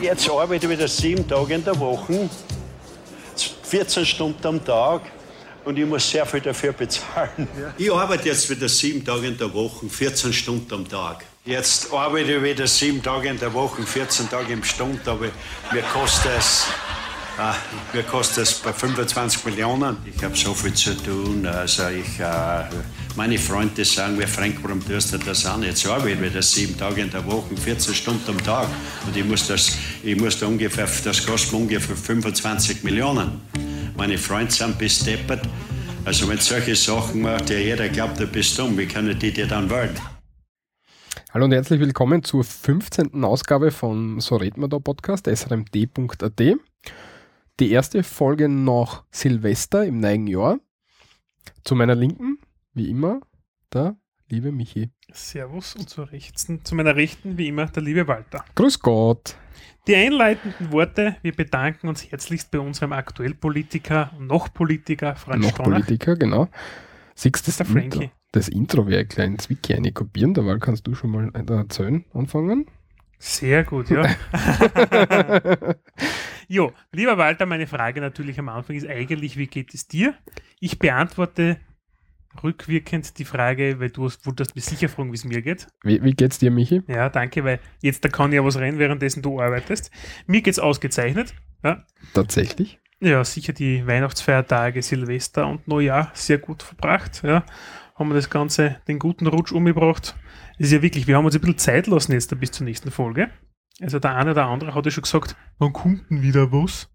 Jetzt arbeite ich wieder sieben Tage in der Woche, 14 Stunden am Tag und ich muss sehr viel dafür bezahlen. Ich arbeite jetzt wieder sieben Tage in der Woche, 14 Stunden am Tag. Jetzt arbeite ich wieder sieben Tage in der Woche, 14 Tage im Stund, aber mir kostet es, äh, mir kostet es bei 25 Millionen. Ich habe so viel zu tun. Also ich, äh, meine Freunde sagen mir, Frank, warum tust du das an? Jetzt arbeite ich wieder sieben Tage in der Woche, 14 Stunden am Tag. Und ich muss das, ich muss da ungefähr, das kostet ungefähr 25 Millionen. Meine Freunde sind bis deppert. Also wenn solche Sachen macht, ja jeder glaubt, du bist dumm. Wie können die dir dann wollen? Hallo und herzlich willkommen zur 15. Ausgabe von So reden wir da Podcast, srmd.at. Die erste Folge nach Silvester im neuen Jahr. Zu meiner Linken, wie immer, der liebe Michi. Servus und zur rechten, zu meiner Rechten, wie immer, der liebe Walter. Grüß Gott. Die einleitenden Worte, wir bedanken uns herzlichst bei unserem Aktuellpolitiker und noch Politiker, Franz Noch Stronach. Politiker, genau. Siehst das. Intro? Das Intro wäre ein kleines Wiki eine kopieren, dabei kannst du schon mal erzählen, anfangen. Sehr gut, ja. jo, lieber Walter, meine Frage natürlich am Anfang ist eigentlich, wie geht es dir? Ich beantworte rückwirkend die Frage, weil du hast- wolltest mich sicher fragen, wie es mir geht. Wie, wie geht's dir, Michi? Ja, danke, weil jetzt da kann ja was rein, währenddessen du arbeitest. Mir geht's ausgezeichnet. Ja, Tatsächlich? Ja, sicher die Weihnachtsfeiertage, Silvester und Neujahr sehr gut verbracht. Ja, haben wir das Ganze, den guten Rutsch umgebracht. Ist ja wirklich, wir haben uns ein bisschen Zeit lassen jetzt bis zur nächsten Folge. Also der eine oder andere hat ja schon gesagt, wann kommt denn wieder was?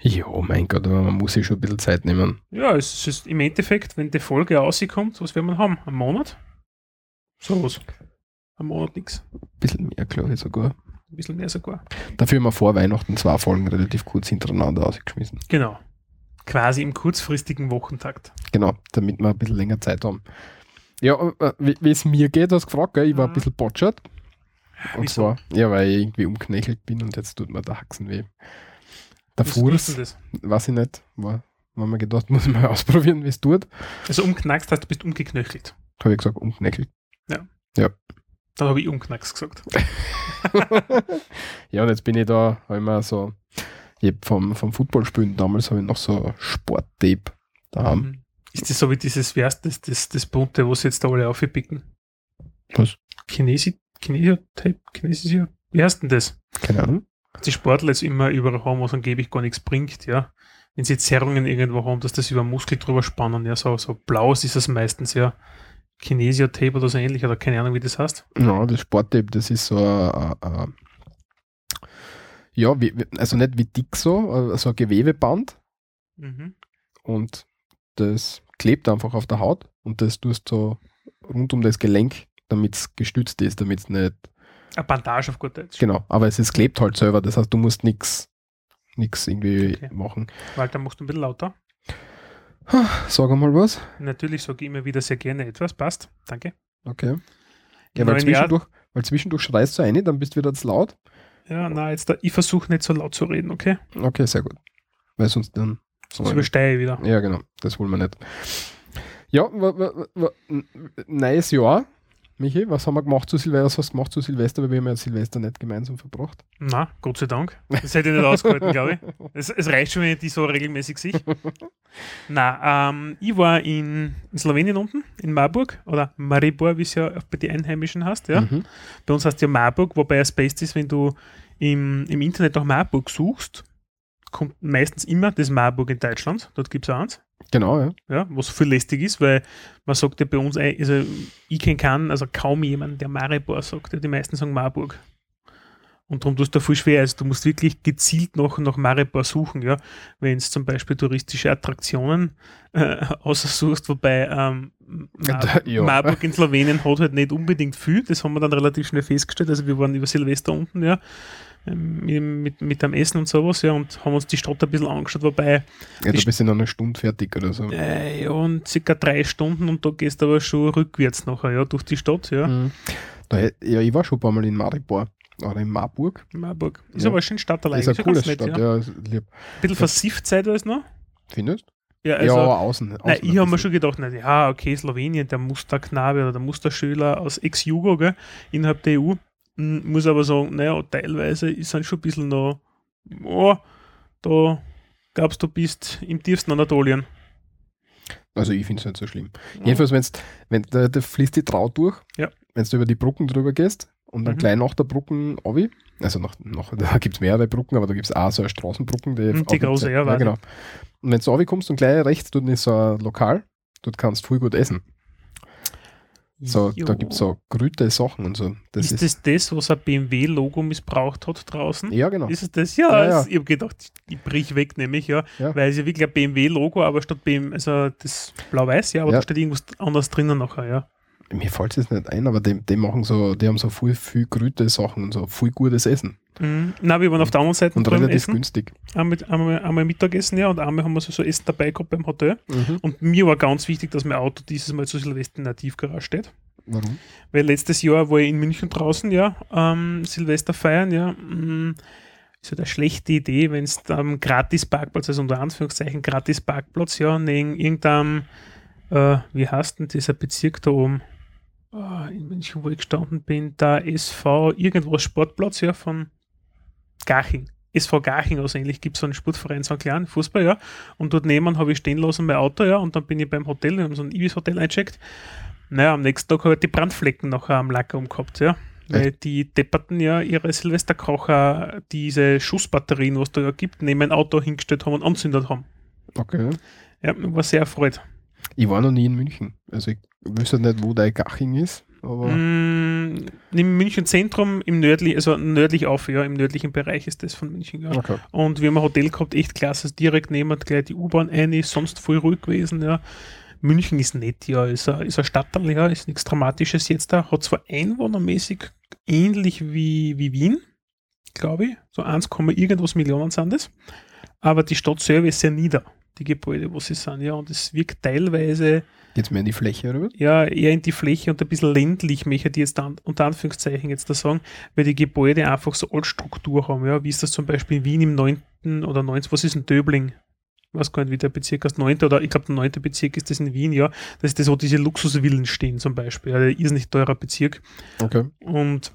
Ja, mein Gott, aber man muss sich schon ein bisschen Zeit nehmen. Ja, es ist im Endeffekt, wenn die Folge rauskommt, was werden wir haben? Ein Monat? So was. Ein Monat nix. Ein bisschen mehr, glaube ich sogar. Ein bisschen mehr sogar. Dafür haben wir vor Weihnachten zwei Folgen relativ kurz hintereinander ausgeschmissen. Genau. Quasi im kurzfristigen Wochentakt. Genau, damit wir ein bisschen länger Zeit haben. Ja, äh, wie wie es mir geht, hast du gefragt, gell? ich war ein Mhm. bisschen botschert. Und Wieso? zwar, ja, weil ich irgendwie umknechelt bin und jetzt tut mir der Haxen weh. Was du Fuß, weiß ich nicht, war, war mir gedacht, muss ich mal ausprobieren, wie es tut. Also umknackst heißt, du bist umgeknöchelt. Habe ich gesagt, umknechelt. Dann habe ich umknackst gesagt. ja, und jetzt bin ich da, mir so, ich vom, vom Footballspielen damals habe ich noch so Sporttape daheim. Mhm. Ist das so wie dieses, heißt das, das, das bunte, wo sie jetzt da alle aufpicken? Was? Chinesi, Kinesiotape, Kinesio, wie heißt denn das? Keine Ahnung. Die Sportler jetzt immer überall haben, was angeblich gar nichts bringt, ja. Wenn sie Zerrungen irgendwo haben, dass das über Muskel drüber spannen, ja, so, so blau ist es meistens, ja. Kinesiotape oder so ähnlich, oder keine Ahnung, wie das heißt. Ja, das Sporttape, das ist so ein, ein, ein ja, wie, also nicht wie dick so, äh, so ein Gewebeband Mhm. und das klebt einfach auf der Haut und das tust so rund um das Gelenk, damit es gestützt ist, damit es nicht, Eine Bandage auf gut Deutsch. genau, aber es, klebt halt selber, das heißt, du musst nichts nichts irgendwie Okay. machen. Walter, machst du ein bisschen lauter? Sag mal was. Natürlich sage ich immer wieder sehr gerne etwas. Passt. Danke. Okay. Ja, weil neuen Jahr- zwischendurch, weil zwischendurch schreist du eine, dann bist du wieder zu laut. Ja, na, jetzt da, ich versuche nicht so laut zu reden, okay? Okay, sehr gut. Weil sonst dann. Sonst übersteige ich wieder. Ja, genau. Das wollen wir nicht. Ja, neues Jahr. Michi, was haben wir gemacht zu Silvester? Was hast du gemacht zu Silvester? Weil wir haben ja Silvester nicht gemeinsam verbracht. Na, Gott sei Dank. Das hätte ich nicht ausgehalten, glaube ich. Es, es reicht schon, wenn ich die so regelmäßig sehe. Na, ähm, ich war in, in Slowenien unten, in Marburg, oder Maribor, wie es ja bei den Einheimischen heißt. Ja? Mhm. Bei uns heißt ja Marburg, wobei es best ist, wenn du im, im Internet nach Marburg suchst, kommt meistens immer das Marburg in Deutschland. Dort gibt es auch eins. Genau, ja. Ja, was viel lästig ist, weil man sagt ja bei uns, also ich kenne keinen, also kaum jemanden, der Maribor sagt. Ja, die meisten sagen Marburg. Und darum tust du da viel schwer. Also du musst wirklich gezielt nach, nach Maribor suchen, ja. Wenn es zum Beispiel touristische Attraktionen äh, aussuchst, wobei ähm, Mar Ja. Marburg in Slowenien hat halt nicht unbedingt viel. Das haben wir dann relativ schnell festgestellt. Also wir waren über Silvester unten, ja. Ähm, Mit, mit, am Essen und sowas, ja, und haben uns die Stadt ein bisschen angeschaut, wobei ja du bist in einer Stunde fertig oder so. äh, ja, und circa drei Stunden und da gehst du aber schon rückwärts nachher, ja, durch die Stadt, ja. Mhm. Da, ja, ich war schon ein paar Mal in Maribor. Oder in Marburg. Marburg. Ist Ja. aber eine schöne Stadt allein. ist eine schon coole ganz nett, Stadt, ja. ja. ist lieb. Ein bisschen versifft seid ihr es noch? Findest Ja, Ja, also, außen. außen nein, ein ich habe mir schon gedacht, na, ja, okay, Slowenien, der Musterknabe oder der Musterschüler aus Ex-Jugo, innerhalb der EU, Muss aber sagen, naja, teilweise ist es schon ein bisschen noch, oh, da glaubst du, bist im tiefsten Anatolien. Also ich finde es nicht so schlimm. Jedenfalls, wenn's, wenn da, da fließt die Trau durch, Ja. wenn du über die Brücken drüber gehst und dann Mhm. gleich nach der Brücken obi, also nach, nach, da gibt es mehrere Brücken, aber da gibt es auch so eine Straßenbrücken, die, Mhm, die große, ja, ich. genau. Und wenn du kommst und gleich rechts, dort ist so ein Lokal, dort kannst du viel gut essen. So, da gibt es so grüte Sachen und so. Das ist, das das, was ein BMW-Logo missbraucht hat draußen? ja, genau. Ist es das? Ja, Ja, ja. es- ich habe gedacht, ich brich weg, nämlich, ja, Ja. weil es ja wirklich ein BMW-Logo, aber statt BMW, also das blau-weiß, ja, aber da steht irgendwas anderes drinnen nachher, ja. Mir fällt es jetzt nicht ein, aber die, die machen so, die haben so viel, viel grüte Sachen und so viel gutes Essen. Mhm. Na, wir waren auf der anderen Seite Und relativ essen, günstig. einmal, einmal, einmal Mittagessen, ja, und einmal haben wir so, so Essen dabei gehabt beim Hotel. Mhm. Und mir war ganz wichtig, dass mein Auto dieses Mal zu Silvester in der Tiefgarage steht. Warum? Weil letztes Jahr war ich in München draußen, ja, ähm, Silvester feiern, ja. mh, Ist halt eine schlechte Idee, wenn es am Gratis-Parkplatz, also unter Anführungszeichen Gratis-Parkplatz, ja, neben irgendeinem, äh, wie heißt denn dieser Bezirk da oben? In München, wo ich gestanden bin, da SV, irgendwas Sportplatz, ja, von Garching. SV Garching aus ähnlich gibt es so einen Sportverein, so einen kleinen Fußball, ja. Und dort nebenan habe ich stehen lassen mein Auto, ja, und dann bin ich beim Hotel, wir haben so ein Ibis-Hotel eingecheckt. Naja, am nächsten Tag habe ich die Brandflecken noch am Lacker umgehabt, ja. Weil die depperten ja ihre Silvesterkocher, diese Schussbatterien, was da ja gibt, neben ein Auto hingestellt haben und anzündet haben. Okay. Ja, ich war sehr erfreut. Ich war noch nie in München. Also ich wüsste nicht, wo der Gaching ist, aber Mm, Im München Zentrum, im nördlichen, also nördlich auf, ja, im nördlichen Bereich ist das von München, ja. okay. Und wir haben ein Hotel gehabt, echt klasse, direkt neben gleich die U-Bahn ein, ist sonst voll ruhig gewesen, ja. München ist nett, ja, ist ein, ist ein Stadtteil, ja, ist nichts Dramatisches jetzt da, hat zwar einwohnermäßig ähnlich wie, wie Wien, glaube ich, so 1, irgendwas Millionen sind das, aber die Stadt selber ist sehr nieder, die Gebäude, wo sie sind, ja, und es wirkt teilweise Geht's mehr in die Fläche rüber? ja, eher in die Fläche und ein bisschen ländlich, möchte ich jetzt an, unter Anführungszeichen jetzt da sagen, weil die Gebäude einfach so Altstruktur haben, ja, wie ist das zum Beispiel in Wien im 9. oder 9. was ist ein Döbling? Ich weiß gar nicht, wie der Bezirk heißt, 9. oder ich glaube, der 9. Bezirk ist das in Wien, ja, das ist das, wo diese Luxusvillen stehen zum Beispiel, ja, der irrsinnig teurer Bezirk Okay. und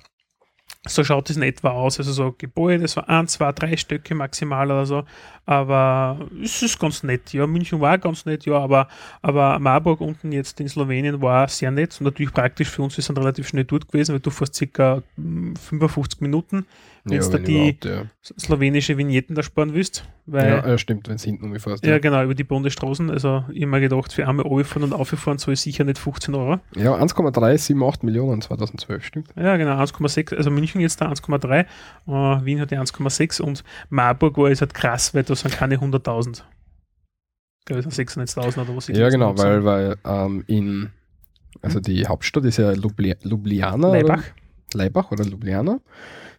so schaut es in etwa aus. Also so Gebäude, so ein, zwei, drei Stöcke maximal oder so. Aber es ist ganz nett. Ja, München war ganz nett, ja, aber, aber Marburg unten jetzt in Slowenien war sehr nett und natürlich praktisch für uns. Wir sind relativ schnell dort gewesen, weil du fährst circa mm, 55 Minuten, wenn du wenn die ja. slowenische Vignetten da sparen willst. Weil, Ja, ja, stimmt, wenn es hinten umgefasst ja, genau, über die Bundesstraßen. Also ich habe mir gedacht, für einmal runterfahren und auffahren soll ich sicher nicht 15 Euro. Ja, 1,378 Millionen 2012, stimmt. Ja, genau, 1,6. Also München jetzt da 1,3, äh, Wien hat die 1,6 und Marburg war jetzt halt krass, weil da sind keine 100.000. Ich glaube, es sind 96.000 oder was. ich Ja, genau, weil, weil ähm, in, also die Hauptstadt ist ja Ljubljana. Leibach. Oder, Leibach oder Ljubljana,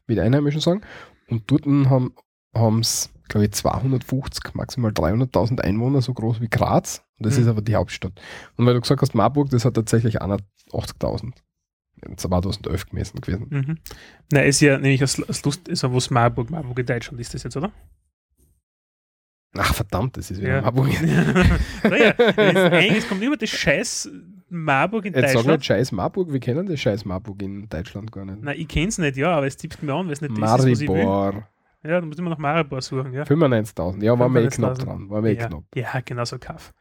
wie die Einheimischen sagen. Und dort haben es, glaube ich, 250, maximal 300.000 Einwohner, so groß wie Graz. Und das Mhm. ist aber die Hauptstadt. Und weil du gesagt hast, Marburg, das hat tatsächlich 81.000. 2011 gemessen gewesen. Mhm. Nein, ist ja nämlich als, als Lust, also was Marburg, Marburg in Deutschland ist das jetzt, oder? Ach verdammt, das ist wieder Ja. Marburg. naja, es, eigentlich- es kommt immer das Scheiß Marburg in Jetzt sag Deutschland. nicht Scheiß Marburg, wir kennen das Scheiß Marburg in Deutschland gar nicht. Nein, ich kenne es nicht, ja, aber es tippt mir an, weil es nicht das ist, was ich will. Maribor. Ja, du musst immer nach Maribor suchen, ja. 95.000. Ja, war mir eh knapp 95.000. dran. War mir eh Ja, knapp. ja, genau so Kaff.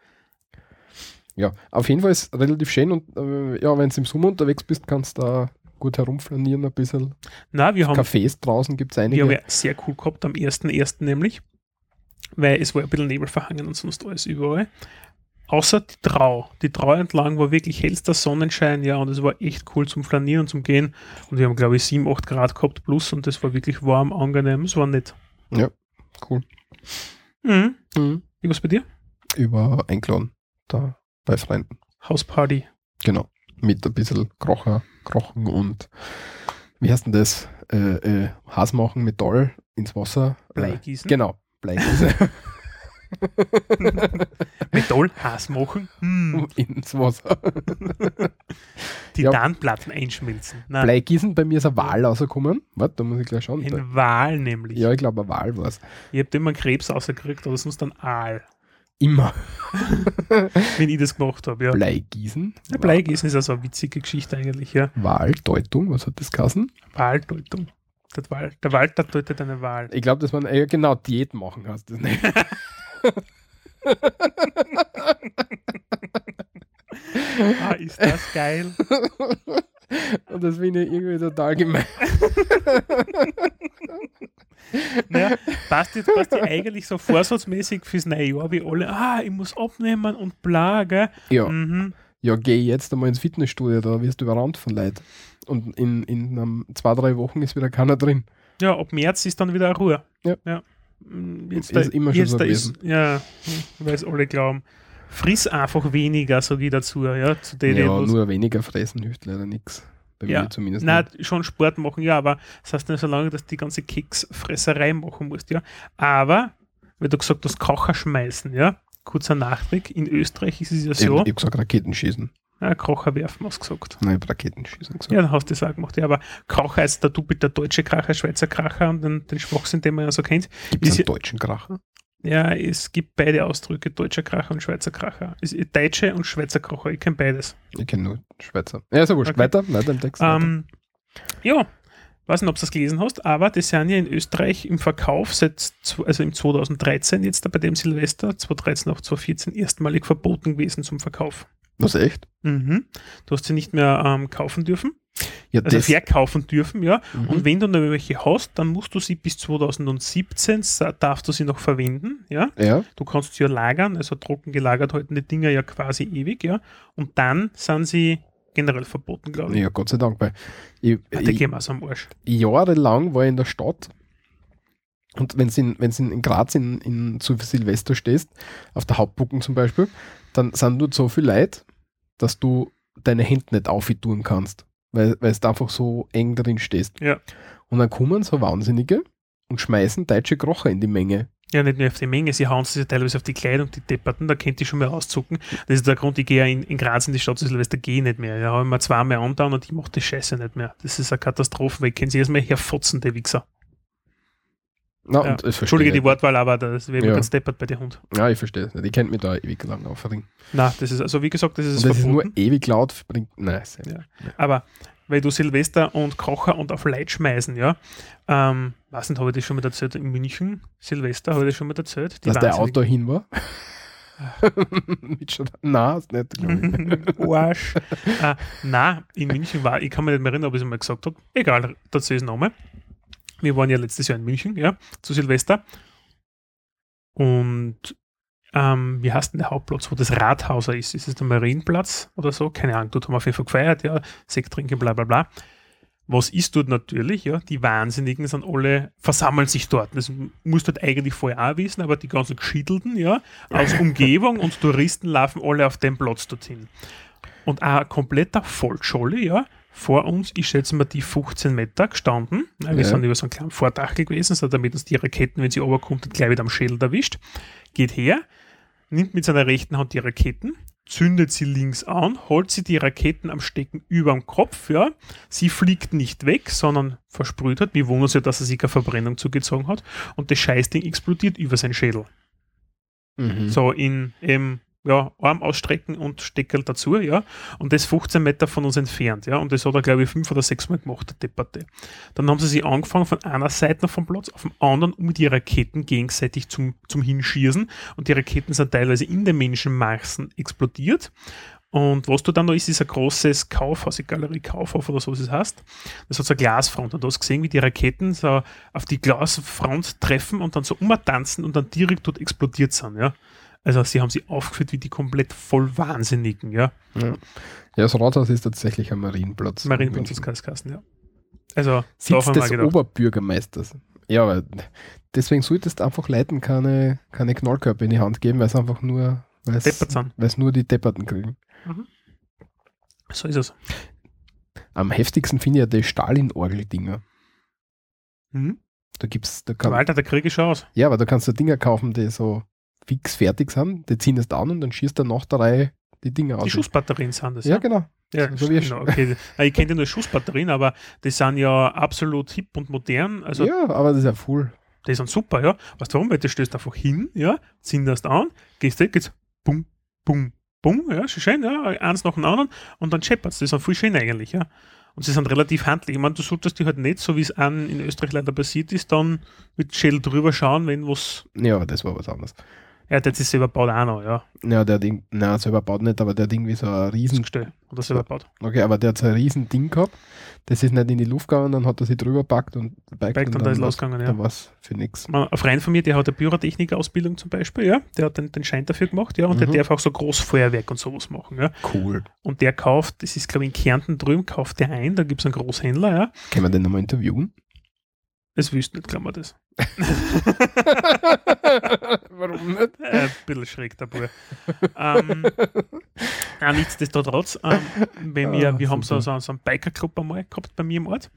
Ja, auf jeden Fall ist es relativ schön und äh, ja, wenn du im Sommer unterwegs bist, kannst du da gut herumflanieren ein bisschen. Na, wir haben Cafés draußen gibt es einige. habe ich sehr cool gehabt am 1.1. nämlich, weil es war ein bisschen Nebel verhangen und sonst alles überall. Außer die Trau. Die Trau entlang war wirklich hellster Sonnenschein, ja, und es war echt cool zum Flanieren und zum Gehen. Und wir haben, glaube ich, 7, 8 Grad gehabt plus und das war wirklich warm, angenehm, es war nett. cool. Mhm. Mhm. Wie war's bei dir? Über eingeladen. Da bei Freunden. Hausparty. Genau. Mit ein bisschen Krocher, Krochen und wie heißt denn das? Äh, äh, Has machen, Metall ins Wasser. Äh, gießen. genau, Bleigießen Metall, Hass machen. Hm. ins Wasser. Die Ja. Einschmelzen. Nein, Bleigießen, bei mir ist ein Wal rausgekommen. Warte, da muss ich gleich schauen. Da- ein Wal nämlich. Ja, ich glaube, ein Wal war es. Ich habe immer einen Krebs rausgekriegt oder sonst ein Aal. Immer. wenn ich das gemacht habe, ja. Bleigießen. ja Bleigießen ist also eine witzige Geschichte eigentlich, ja. Wahldeutung, was hat das geheißen? Wahldeutung. Der, Wahl, der Walter deutet eine Wahl. Ich glaube, dass man äh, genau Diät machen heißt das nicht. Ah, ist das geil. Und das finde ich irgendwie total gemein. Naja, passt jetzt, passt ja eigentlich so vorsatzmäßig fürs neue Jahr, wie alle, ah, ich muss abnehmen und bla, gell? Ja, Mhm. ja geh jetzt einmal ins Fitnessstudio, da wirst du überrannt von Leid. Und in, in um, zwei, drei Wochen ist wieder keiner drin. Ja, ab März ist dann wieder Ruhe. Ja. Mm, Jetzt Ist immer schon so da ist, ja, weil es alle glauben. Friss einfach weniger, sage ich dazu, ja, zu denen, Ja, nur weniger fressen hilft leider nichts. Bei Ja, mir zumindest Nein, nicht. schon Sport machen, ja, aber das heißt nicht so lange, dass du die ganze Keksfresserei machen musst, ja. Aber, wie du gesagt hast, Kocher schmeißen, ja. Kurzer Nachtrag. In Österreich ist es ja Ich, so, ich habe gesagt Raketenschießen. Ja, Kocher werfen, hast du gesagt. Nein, Raketenschießen gesagt. Ja, dann hast du das auch gemacht. Ja, aber Kracher ist der der deutsche Kracher, Schweizer Kracher und den, den Schwachsinn, den man ja so kennt. Gibt es einen deutschen Kracher? Ja, es gibt beide Ausdrücke, deutscher Kracher und Schweizer Kracher. Es ist Deutsche und Schweizer Kracher, ich kenne beides. Ich kenne nur Schweizer. Ja, ist ja wurscht. Okay. Weiter, weiter im Text. weiter. Ähm, ja, weiß nicht, ob du das gelesen hast, aber die sind ja in Österreich im Verkauf seit, also im 2013 jetzt bei dem Silvester, 2013 auf 2014 erstmalig verboten gewesen zum Verkauf. Was, echt? Mhm. Du hast sie nicht mehr ähm, kaufen dürfen, Ja, also verkaufen dürfen, ja. Mhm. Und wenn du noch welche hast, dann musst du sie bis 2017, sa- darfst du sie noch verwenden, ja. ja, Du kannst sie ja lagern, also trocken gelagert halten die Dinger ja quasi ewig, ja. Und dann sind sie generell verboten, glaube ich. ja, Gott sei Dank. Weil ich, die ich, gehen am Arsch. jahrelang war ich in der Stadt und wenn du in, wenn's in, in Graz in, in, zu Silvester stehst, auf der Hauptbucken zum Beispiel, dann sind dort so viel Leute, dass du deine Hände nicht auftun kannst, weil, weil du einfach so eng drin stehst. Ja. Und dann kommen so Wahnsinnige und schmeißen deutsche Krocher in die Menge. Ja, nicht nur auf die Menge, sie hauen sich ja teilweise auf die Kleidung, die Depperten, da könnt ihr schon mal auszucken. Das ist der Grund, ich gehe ja in, in Graz in die Stadt zu Silvester, gehe ich nicht mehr. Da habe ich mir zweimal angetan und ich mache die Scheiße nicht mehr. Das ist eine Katastrophe, weil ich kenne sie erstmal herfotzen, die Wichser. Na, Ja. Entschuldige die nicht. Wortwahl, aber das wäre mir Ja. ganz deppert bei der Hund. Ja, ich verstehe es nicht. Ich kennt mich da ewig lang aufringen. Na, das ist, also wie gesagt, das ist Und das ist verboten. nur ewig laut. Bringt, nein, Ja. Aber weil du Silvester und Kocher und auf Leid schmeißen, ja. Ähm, weiß nicht, habe ich das schon mal erzählt in München? Silvester, habe ich das schon mal erzählt? Die dass der Auto hin war. Nein, ist nicht. Arsch. äh, nein, in München war, ich kann mich nicht mehr erinnern, ob ich es mal gesagt habe. Egal, dazu ist Name. Wir waren ja letztes Jahr in München, ja, zu Silvester. Und ähm, wie heißt denn der Hauptplatz, wo das Rathauser ist? Ist es der Marienplatz oder so? Keine Ahnung, dort haben wir auf jeden Fall gefeiert, ja, Sekt trinken, bla bla bla. Was ist dort natürlich, ja? Die Wahnsinnigen sind alle, versammeln sich dort. Das musst du halt eigentlich vorher auch wissen, aber die ganzen Geschiedelten, ja, aus Umgebung und Touristen laufen alle auf den Platz dorthin. Und auch ein kompletter Volksschule, ja. Vor uns, ich schätze mal, die 15 Meter gestanden. Wir Ja. sind über so einen kleinen Vordachel gewesen, so damit uns die Raketen, wenn sie runterkommt, gleich wieder am Schädel erwischt. Geht her, nimmt mit seiner rechten Hand die Raketen, zündet sie links an, holt sie die Raketen am Stecken über dem Kopf, ja. Sie fliegt nicht weg, sondern versprüht hat. Wir wundern uns ja, dass er sich eine Verbrennung zugezogen hat. Und das Scheißding explodiert über seinen Schädel. Mhm. So in eben, ja, Arm ausstrecken und Steckerl dazu, ja. Und das 15 Meter von uns entfernt, ja. Und das hat er, glaube ich, fünf oder sechs Mal gemacht, der Debatte. Dann haben sie sich angefangen von einer Seite vom Platz auf den anderen, um die Raketen gegenseitig zum, zum Hinschießen. Und die Raketen sind teilweise in den Menschenmassen explodiert. Und was du dann noch ist, ist ein großes Kaufhaus, eine Galerie Kaufhof oder so, was es heißt. Das hat so eine Glasfront. Und du hast gesehen, wie die Raketen so auf die Glasfront treffen und dann so umtanzen und dann direkt dort explodiert sind, ja. Also sie haben sie aufgeführt wie die komplett voll Wahnsinnigen, ja. Ja. ja, das Rathaus ist tatsächlich ein Marienplatz. Marienplatz ist Kasten, ja. Also, Sitz des. Oberbürgermeisters. Ja, aber deswegen solltest du einfach Leuten keine, keine Knallkörper in die Hand geben, weil es einfach nur, weil es, nur die Depperten kriegen. So ist es. Am heftigsten finde ich ja die Stalin-Orgel-Dinger. Mhm. Da gibt's, da kann, Walter, der kriege ich schon aus. ja, aber da kannst du Dinger kaufen, die so fix fertig sind, die ziehen es an und dann schießt er nach der Reihe die Dinger Die aus. Schussbatterien sind das. Ja, genau. Ja, So genau, okay. Ah, Ich kenne ja nur Schussbatterien, aber die sind ja absolut hip und modern. Also ja, aber das ist ja full. Die sind super, ja. Weißt du warum? Weil du stößt einfach hin, ja, zinderst an, gehst weg, geht's bum, bum, bum, ja, schön, ja, eins nach dem anderen und dann scheppert's. Das ist viel schön eigentlich, ja. Und sie sind relativ handlich. Ich meine, du solltest die halt nicht, so wie es an in Österreich leider passiert ist, dann mit Schädel drüber schauen, wenn was. Ja, das war was anderes. Ja, der hat sich selber baut auch noch, ja. Ja, der Ding, nein, selber baut nicht, aber der Ding wie so ein riesen, Gestell. Oder selber baut. okay, aber der hat so ein riesen Ding gehabt, das ist nicht in die Luft gegangen, dann hat er sich drüber packt und biked Biked und da ist war's- losgegangen, ja. Dann war es für nichts. Ein Freund von mir, der hat eine Pyrotechnik-Ausbildung zum Beispiel, ja. Der hat den, den Schein dafür gemacht, ja. Und der Mhm. darf auch so Großfeuerwerk und sowas machen, ja. Cool. Und der kauft, das ist glaube ich in Kärnten drüben, kauft der ein, da gibt es einen Großhändler, ja. Können wir den nochmal interviewen? Das wüsste nicht, glauben wir das. Warum nicht? Äh, ein bisschen schräg, der Bub. ähm, ja, nichtsdestotrotz, ähm, wenn wir, Ah, wir haben so, so, so einen Biker-Club einmal gehabt bei mir im Ort.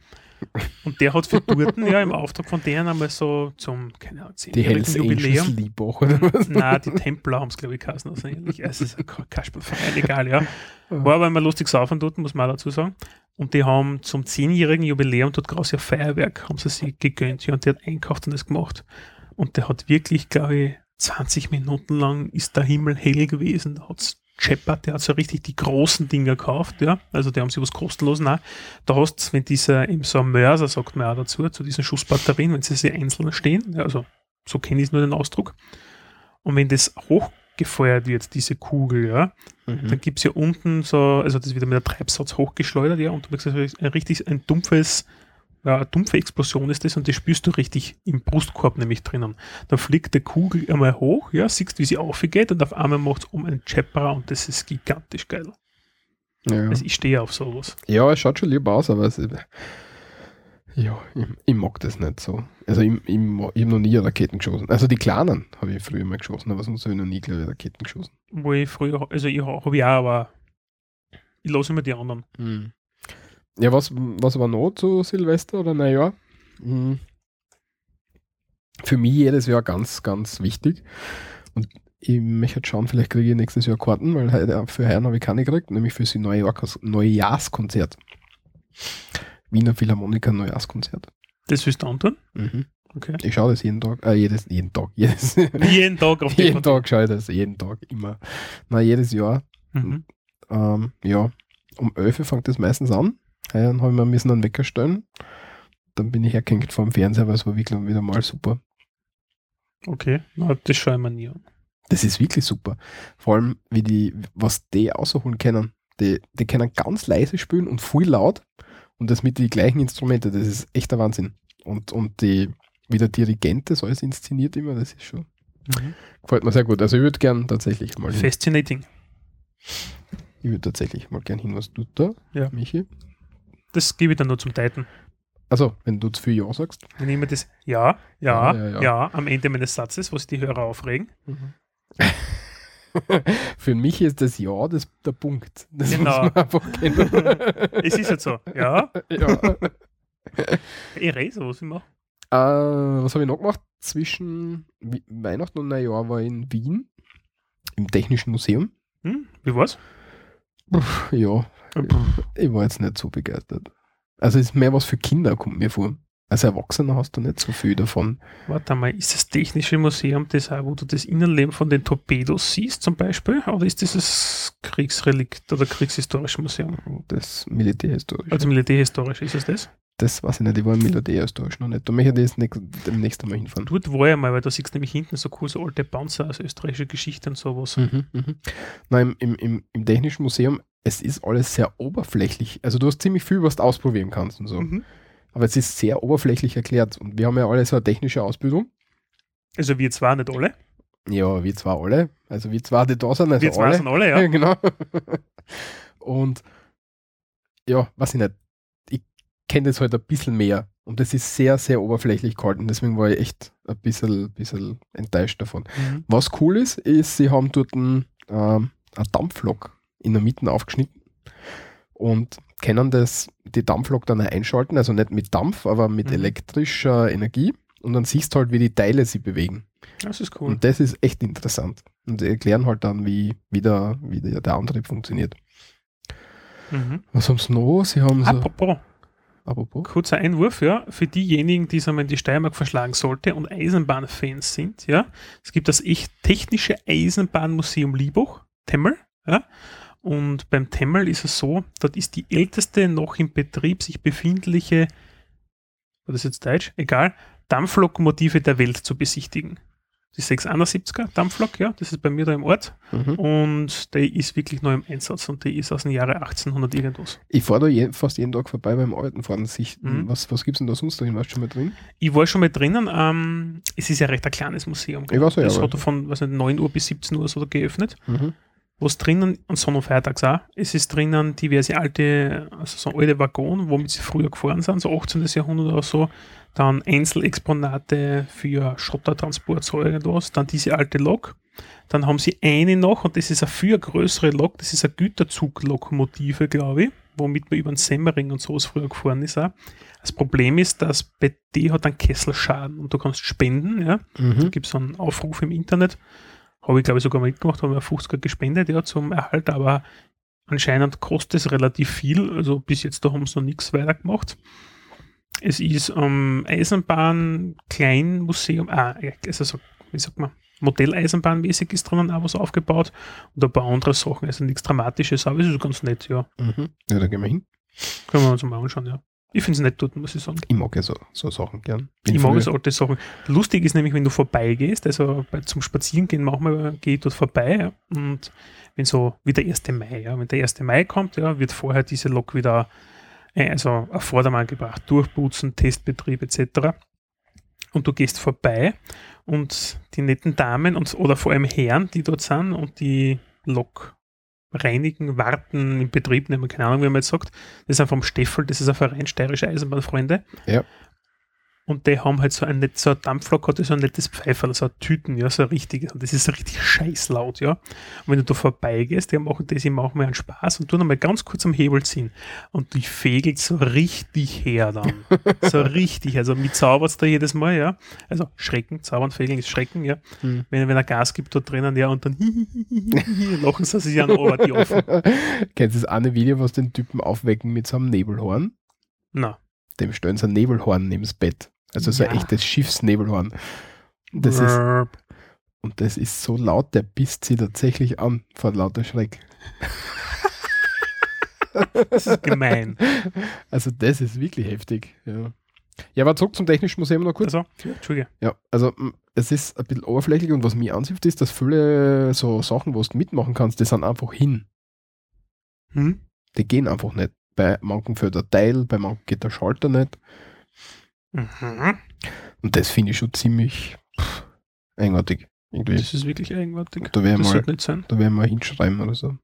Und der hat für Durten, ja, im Auftrag von denen einmal so zum, keine Ahnung, Die Hells Angels Jubiläum. Liebach oder was? Nein, die Templer haben es, glaube ich, geheißen. Also ähnlich. Es ist ein Ka- Kasperlverein, egal, ja. War aber immer lustig saufen dort, muss man auch dazu sagen. Und die haben zum zehnjährigen Jubiläum dort groß ja Feuerwerk, haben sie sich gegönnt, ja, und der hat einkauft und das gemacht. Und der hat wirklich, glaube ich, 20 Minuten lang ist der Himmel hell gewesen. Da hat es scheppert, der hat so richtig die großen Dinger gekauft, ja. Also die haben sie was kostenlos auch. Da hast du, wenn dieser eben so ein Mörser, sagt man auch dazu, zu diesen Schussbatterien, wenn sie sie einzeln stehen, ja, also so kenne ich nur den Ausdruck. Und wenn das hochgefeuert wird, diese Kugel, ja, Mhm. dann gibt es ja unten so, also das wird mit der Treibsatz hochgeschleudert, ja, und du merkst, ist ein richtig ein dumpfes, ja, eine dumpfe Explosion ist das und das spürst du richtig im Brustkorb nämlich drinnen. Dann fliegt der Kugel einmal hoch, ja, siehst, wie sie aufgeht und auf einmal macht es um einen Chapperer und das ist gigantisch geil. Ja. Also ich stehe auf sowas. ja, es schaut schon lieb aus, aber es, ja, ich, ich mag das nicht so. Also ich, ich, ich habe noch nie Raketen geschossen. Also die kleinen habe ich früher mal geschossen, aber sonst habe ich noch nie, ich, Raketen geschossen. Wo ich früher, also ich habe ja, aber ich lasse immer die anderen. Ja, was, was war noch zu Silvester oder Neujahr? Hm. Für mich jedes Jahr ganz, ganz wichtig. Und ich möchte jetzt schauen, vielleicht kriege ich nächstes Jahr Karten, weil für heuer habe ich keine gekriegt, nämlich für das Neujahr, Neujahrskonzert. Wiener Philharmoniker Neujahrskonzert. Das willst du antun? Mhm. Okay. Ich schaue das jeden Tag, äh, jedes, jeden Tag, jedes, Jeden Tag auf jeden Tag schaue ich das, jeden Tag, immer. Na, jedes Jahr. Mhm. Ähm, ja, um 11 Uhr fängt das meistens an. Ja, dann habe ich mir müssen einen Wecker stellen. Dann bin ich hergehängt vor dem Fernseher, weil es war wirklich wieder mal super. Okay, Na, das schaue ich mir nie an. Das ist wirklich super. Vor allem, wie die, was die ausholen können. Die, die können ganz leise spielen und viel laut und das mit den gleichen Instrumenten. Das ist echt der Wahnsinn. Und, und die, wie der Dirigent das alles inszeniert immer, das ist schon, Mhm. gefällt mir sehr gut. Also ich würde gern tatsächlich mal hin. Fascinating. Ich würde tatsächlich mal gern hin. Was tut da, Ja. Michi? Das gebe ich dann nur zum Teiten. Also, wenn du zu viel Ja sagst. Wenn ich mir das ja, ja, Ja, ja, ja, ja. am Ende meines Satzes, was die Hörer aufregen. Für mich ist das Ja das, der Punkt. Das Genau. muss man einfach kennen. Es ist halt so. Ja, ja. ich rede so, was ich mache. Äh, was habe ich noch gemacht? Zwischen Wi- Weihnachten und Neujahr war ich in Wien im Technischen Museum. Hm? Wie war's? Ja, ich war jetzt nicht so begeistert. Also es ist mehr was für Kinder, kommt mir vor. Als Erwachsener hast du nicht so viel davon. Warte mal, ist das Technische Museum das auch, wo du das Innenleben von den Torpedos siehst zum Beispiel? Oder ist das das Kriegsrelikt oder Kriegshistorische Museum? Das Militärhistorische. Also militärhistorisch, ist es das? das weiß ich nicht, ich war im Militärhistorisch noch nicht. Da möchte ich das nächst, demnächst einmal hinfahren. Dort war ich mal, weil da siehst du nämlich hinten so cool so alte Panzer aus österreichischer Geschichte und sowas. Mhm, mhm. Nein, im, im, im, im Technischen Museum, es ist alles sehr oberflächlich. Also du hast ziemlich viel, was du ausprobieren kannst und so. Mhm. Aber es ist sehr oberflächlich erklärt. Und wir haben ja alle so eine technische Ausbildung. Also wir zwar nicht alle, Ja, wir zwar alle. Also wir zwar, die da sind, also wir zwar alle. sind alle, ja. genau. Und ja, weiß ich nicht. Ich kenne das halt ein bisschen mehr. Und das ist sehr, sehr oberflächlich gehalten. Deswegen war ich echt ein bisschen, bisschen enttäuscht davon. Mhm. Was cool ist, ist, sie haben dort ein, ähm, eine Dampflok in der Mitte aufgeschnitten und können das, die Dampflok dann einschalten, also nicht mit Dampf, aber mit Mhm. elektrischer Energie. Und dann siehst du halt, wie die Teile sich bewegen. Das ist cool. Und das ist echt interessant. Und sie erklären halt dann, wie, wie, der, wie der, der Antrieb funktioniert. Mhm. Was haben sie noch? Sie haben so. Apropos, Apropos. kurzer Einwurf, ja, für diejenigen, die sagen wir, in die Steiermark verschlagen sollte und Eisenbahnfans sind, ja, es gibt das echt technische Eisenbahnmuseum Liebach, Temmel, ja, und beim Temmel ist es so, dort ist die älteste noch im Betrieb sich befindliche, war das jetzt Deutsch? Egal, Dampflokomotive der Welt zu besichtigen. Die 671er Dampflok, ja, das ist bei mir da im Ort Mhm. und die ist wirklich neu im Einsatz und die ist aus dem Jahre 1800 irgendwas. Ich fahre da je, fast jeden Tag vorbei beim alten Fahren. Mhm. Was, was gibt es denn da sonst drin? Warst du schon mal drin? Ich war schon mal drinnen, ähm, es ist ja recht ein kleines Museum. Ich weiß ja, das aber- hat von was nicht, 9 Uhr bis 17 Uhr so geöffnet. Mhm. Was drinnen, und Sonn- und Feiertags auch, es ist drinnen diverse alte, also so alte Waggon, womit sie früher gefahren sind, so 18. Jahrhundert oder so. Dann Einzelexponate für Schottertransport, so irgendwas. Dann diese alte Lok. Dann haben sie eine noch, und das ist eine viel größere Lok, das ist eine Güterzuglokomotive, glaube ich, womit man über den Semmering und sowas früher gefahren ist. Auch. Das Problem ist, dass bei die hat einen Kesselschaden und du kannst spenden, ja. Da Mhm. gibt es einen Aufruf im Internet. Habe ich, glaube ich, sogar mitgemacht, haben wir 50er gespendet ja, zum Erhalt, aber anscheinend kostet es relativ viel. Also bis jetzt da haben sie noch nichts weiter gemacht. Es ist am Eisenbahn Kleinmuseum, ah, also so, wie sagt man, Modelleisenbahnmäßig ist drinnen auch was aufgebaut und ein paar andere Sachen, also nichts Dramatisches, aber es ist ganz nett, ja. Mhm. Ja, da gehen wir hin. Können wir uns mal anschauen, ja. Ich finde es nett dort, muss ich sagen. Ich mag ja so, so Sachen gern. Bin Ich mag es alte Sachen. Lustig ist nämlich, wenn du vorbeigehst, also bei, zum Spazierengehen manchmal gehe ich dort vorbei ja, und wenn so wie der 1. Mai, ja, wenn der 1. Mai kommt, ja, wird vorher diese Lok wieder äh, also auf Vordermann gebracht, durchputzen, Testbetrieb etc. Und du gehst vorbei und die netten Damen und, oder vor allem Herren, die dort sind und die Lok reinigen, warten, in Betrieb nehmen, keine Ahnung, wie man jetzt sagt. Das ist vom Steffel, das ist ein Verein steirische Eisenbahnfreunde. Ja. Und die haben halt so ein, net, so ein Dampflok, hat so ein nettes Pfeiferl, so ein Tüten, ja, so ein richtiges. Und das ist richtig scheißlaut, ja. Und wenn du da vorbeigehst, die machen das, die machen mir einen Spaß und tun einmal ganz kurz am Hebel ziehen. Und die fegelt so richtig her dann. so richtig. Also mit zaubert da jedes Mal, ja. Also Schrecken, zaubern, fegeln ist Schrecken, ja. Hm. Wenn, wenn er Gas gibt dort drinnen, ja, und dann lachen sie sich an, aber die offen. Kennst du das eine Video, was den Typen aufwecken mit so einem Nebelhorn? Na, Dem stellen sie ein Nebelhorn neben das Bett. Also so ein Ja. echtes Schiffsnebelhorn. Das ist, und das ist so laut, der pisst sie tatsächlich an vor lauter Schreck. das ist gemein. Also das ist wirklich heftig. Ja, ja aber zurück zum Technischen Museum noch kurz. Also, Entschuldige. Ja, also m, es ist ein bisschen oberflächlich und was mich ansieht, ist, dass viele so Sachen, wo du mitmachen kannst, die sind einfach hin. Hm? Die gehen einfach nicht. Bei manchen fährt der Teil, bei manchen geht der Schalter nicht. Mhm. Und das finde ich schon ziemlich pff, eigenartig. Irgendwie. Das ist wirklich eigenartig. Da Das mal, sollte nicht sein. da wär mal hinschreiben oder so.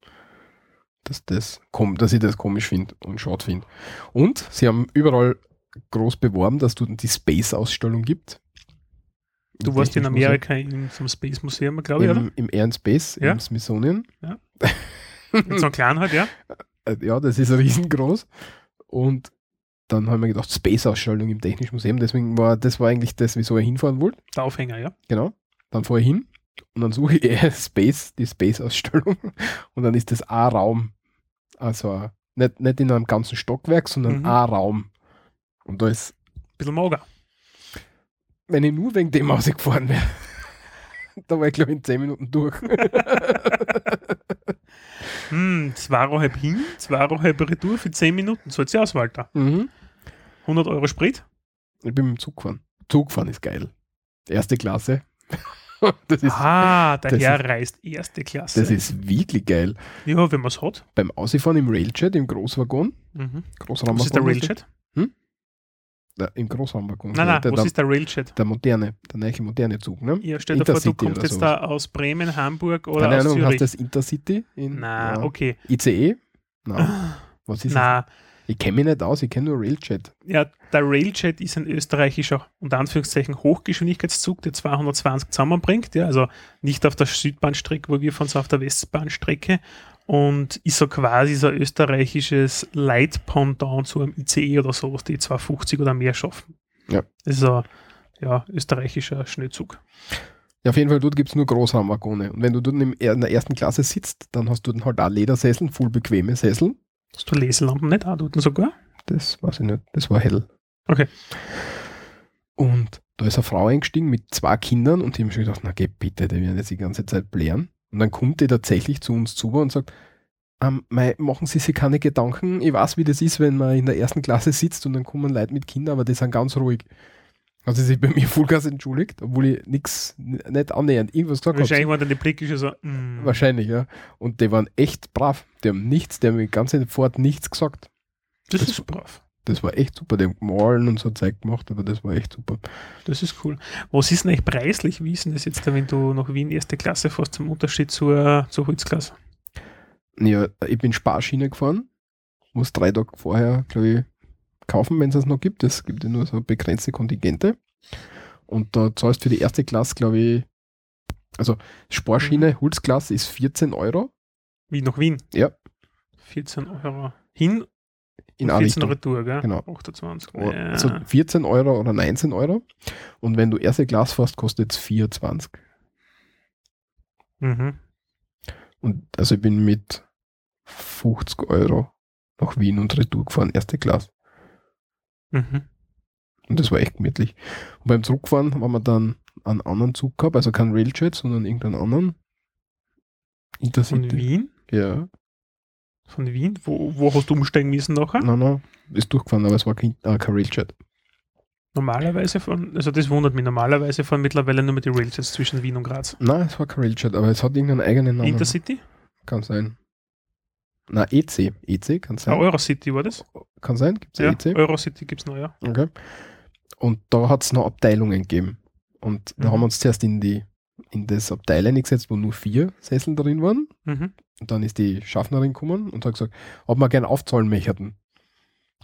Dass, das, dass ich das komisch finde und schade finde. Und sie haben überall groß beworben, dass du die Space-Ausstellung gibt. Du Im warst in Amerika so einem Space Museum, glaube ich, oder? Im, Im Air and Space, Ja. im Smithsonian. In so einem kleinen halt, ja. Äh, Ja, das ist riesengroß. Und dann haben wir gedacht, Space-Ausstellung im Technischen Museum. Deswegen war das war eigentlich das, wieso ich hinfahren wollte. Der Aufhänger, ja. Genau. Dann fahre ich hin und dann suche ich eher Space, die Space-Ausstellung. Und dann ist das ein Raum. Also nicht, nicht in einem ganzen Stockwerk, sondern Mhm. ein Raum. Und da ist, Bisschen mager. wenn ich nur wegen dem ausgefahren wäre, da war ich glaube ich in 10 Minuten durch. Hm, zweieinhalb hin, zweieinhalb retour für 10 Minuten. So sie aus, Walter. mhm. 100 Euro Sprit. Ich bin mit dem Zug gefahren. Zugfahren ist geil. Erste Klasse. das ist, ah, der das Herr ist- reist erste Klasse. das ist wirklich geil. ja, wenn man es hat. Beim Ausfahren im Railjet, im Großwaggon, Mhm. Großraumwaggon. Was ist der Railjet? Ja, Im Großraumwaggon. Nein, nein, der, was der, ist der Railjet? der moderne, der neue moderne Zug, ne? Ja, stell dir vor, du kommst jetzt sowas. da aus Bremen, Hamburg oder Keine aus Ahnung, hast Zürich. du das Intercity? In, Na, ja. okay. ICE? Nein. Was ist Na, das? Ich kenne mich nicht aus, ich kenne nur Railjet. ja, der Railjet ist ein österreichischer, unter Anführungszeichen, Hochgeschwindigkeitszug, der 220 zusammenbringt, ja, also nicht auf der Südbahnstrecke, wo wir von so auf der Westbahnstrecke und ist so quasi so ein österreichisches Light-Pendant zu einem ICE oder sowas, die 250 oder mehr schaffen. Ja. Das ist so, ja, österreichischer Schnellzug. Ja, auf jeden Fall, dort gibt es nur Großraumwaggone. Und wenn du dort in der ersten Klasse sitzt, dann hast du dann halt auch Ledersesseln, voll bequeme Sesseln. Hast du Leselampen nicht auch dort sogar? das weiß ich nicht. Das war hell. Okay. Und da ist eine Frau eingestiegen mit zwei Kindern und die haben schon gedacht, na geh bitte, die werden jetzt die ganze Zeit blären. Und dann kommt die tatsächlich zu uns zu und sagt, ähm, mei, machen Sie sich keine Gedanken. Ich weiß, wie das ist, wenn man in der ersten Klasse sitzt und dann kommen Leute mit Kindern, aber die sind ganz ruhig. Hat sie sich bei mir Vollgas entschuldigt, obwohl ich nichts, nicht annähernd irgendwas gesagt habe. Wahrscheinlich waren dann die Blicke schon so. mm. Wahrscheinlich, ja. Und die waren echt brav. Die haben nichts, die haben die ganze Fahrt nichts gesagt. Das das- ist brav. Das war echt super. Die haben gemahlen und so Zeug gemacht, aber das war echt super. Das ist cool. Was ist denn eigentlich preislich? Wie ist denn das jetzt, wenn du nach Wien erste Klasse fährst, zum Unterschied zur, zur Holzklasse? Ja, ich bin Sparschiene gefahren. Muss drei Tage vorher, glaube ich, kaufen, wenn es es noch gibt. Es gibt ja nur so begrenzte Kontingente. Und da zahlst du für die erste Klasse, glaube ich, also Sparschiene, Holzklasse ist 14 Euro Wie nach Wien? Ja. 14 Euro hin in und eine 14 Richtung. Retour, gell? Genau. 28. Oh, Ja. Also 14 Euro oder 19 Euro. Und wenn du erste Klasse fährst, kostet es 24. mhm. Und also ich bin mit 50 Euro nach Wien und Retour gefahren, erste Klasse. Mhm. Und das war echt gemütlich. Und beim Zurückfahren haben wir dann einen anderen Zug gehabt, also kein Railjet, sondern irgendeinen anderen. Von Intercity. Wien? Ja, Von Wien? Wo, wo hast du umsteigen müssen nachher? nein, nein, ist durchgefahren, aber es war kein, äh, kein Railjet. Normalerweise von, also das wundert mich, normalerweise fahren mittlerweile nur mit die Railsets zwischen Wien und Graz. Nein, es war kein Railjet, aber es hat irgendeinen eigenen Namen. Intercity? Kann sein. Na, EC. EC kann Ah, sein. Eurocity war das? Kann sein, gibt es Ja, EC? Eurocity gibt es noch, ja. Okay. Und da hat es noch Abteilungen gegeben. Und da Mhm. haben wir uns zuerst in die in das Abteil eingesetzt, wo nur vier Sessel drin waren. Mhm. Und dann ist die Schaffnerin gekommen und hat gesagt, ob wir gerne aufzahlen möchten.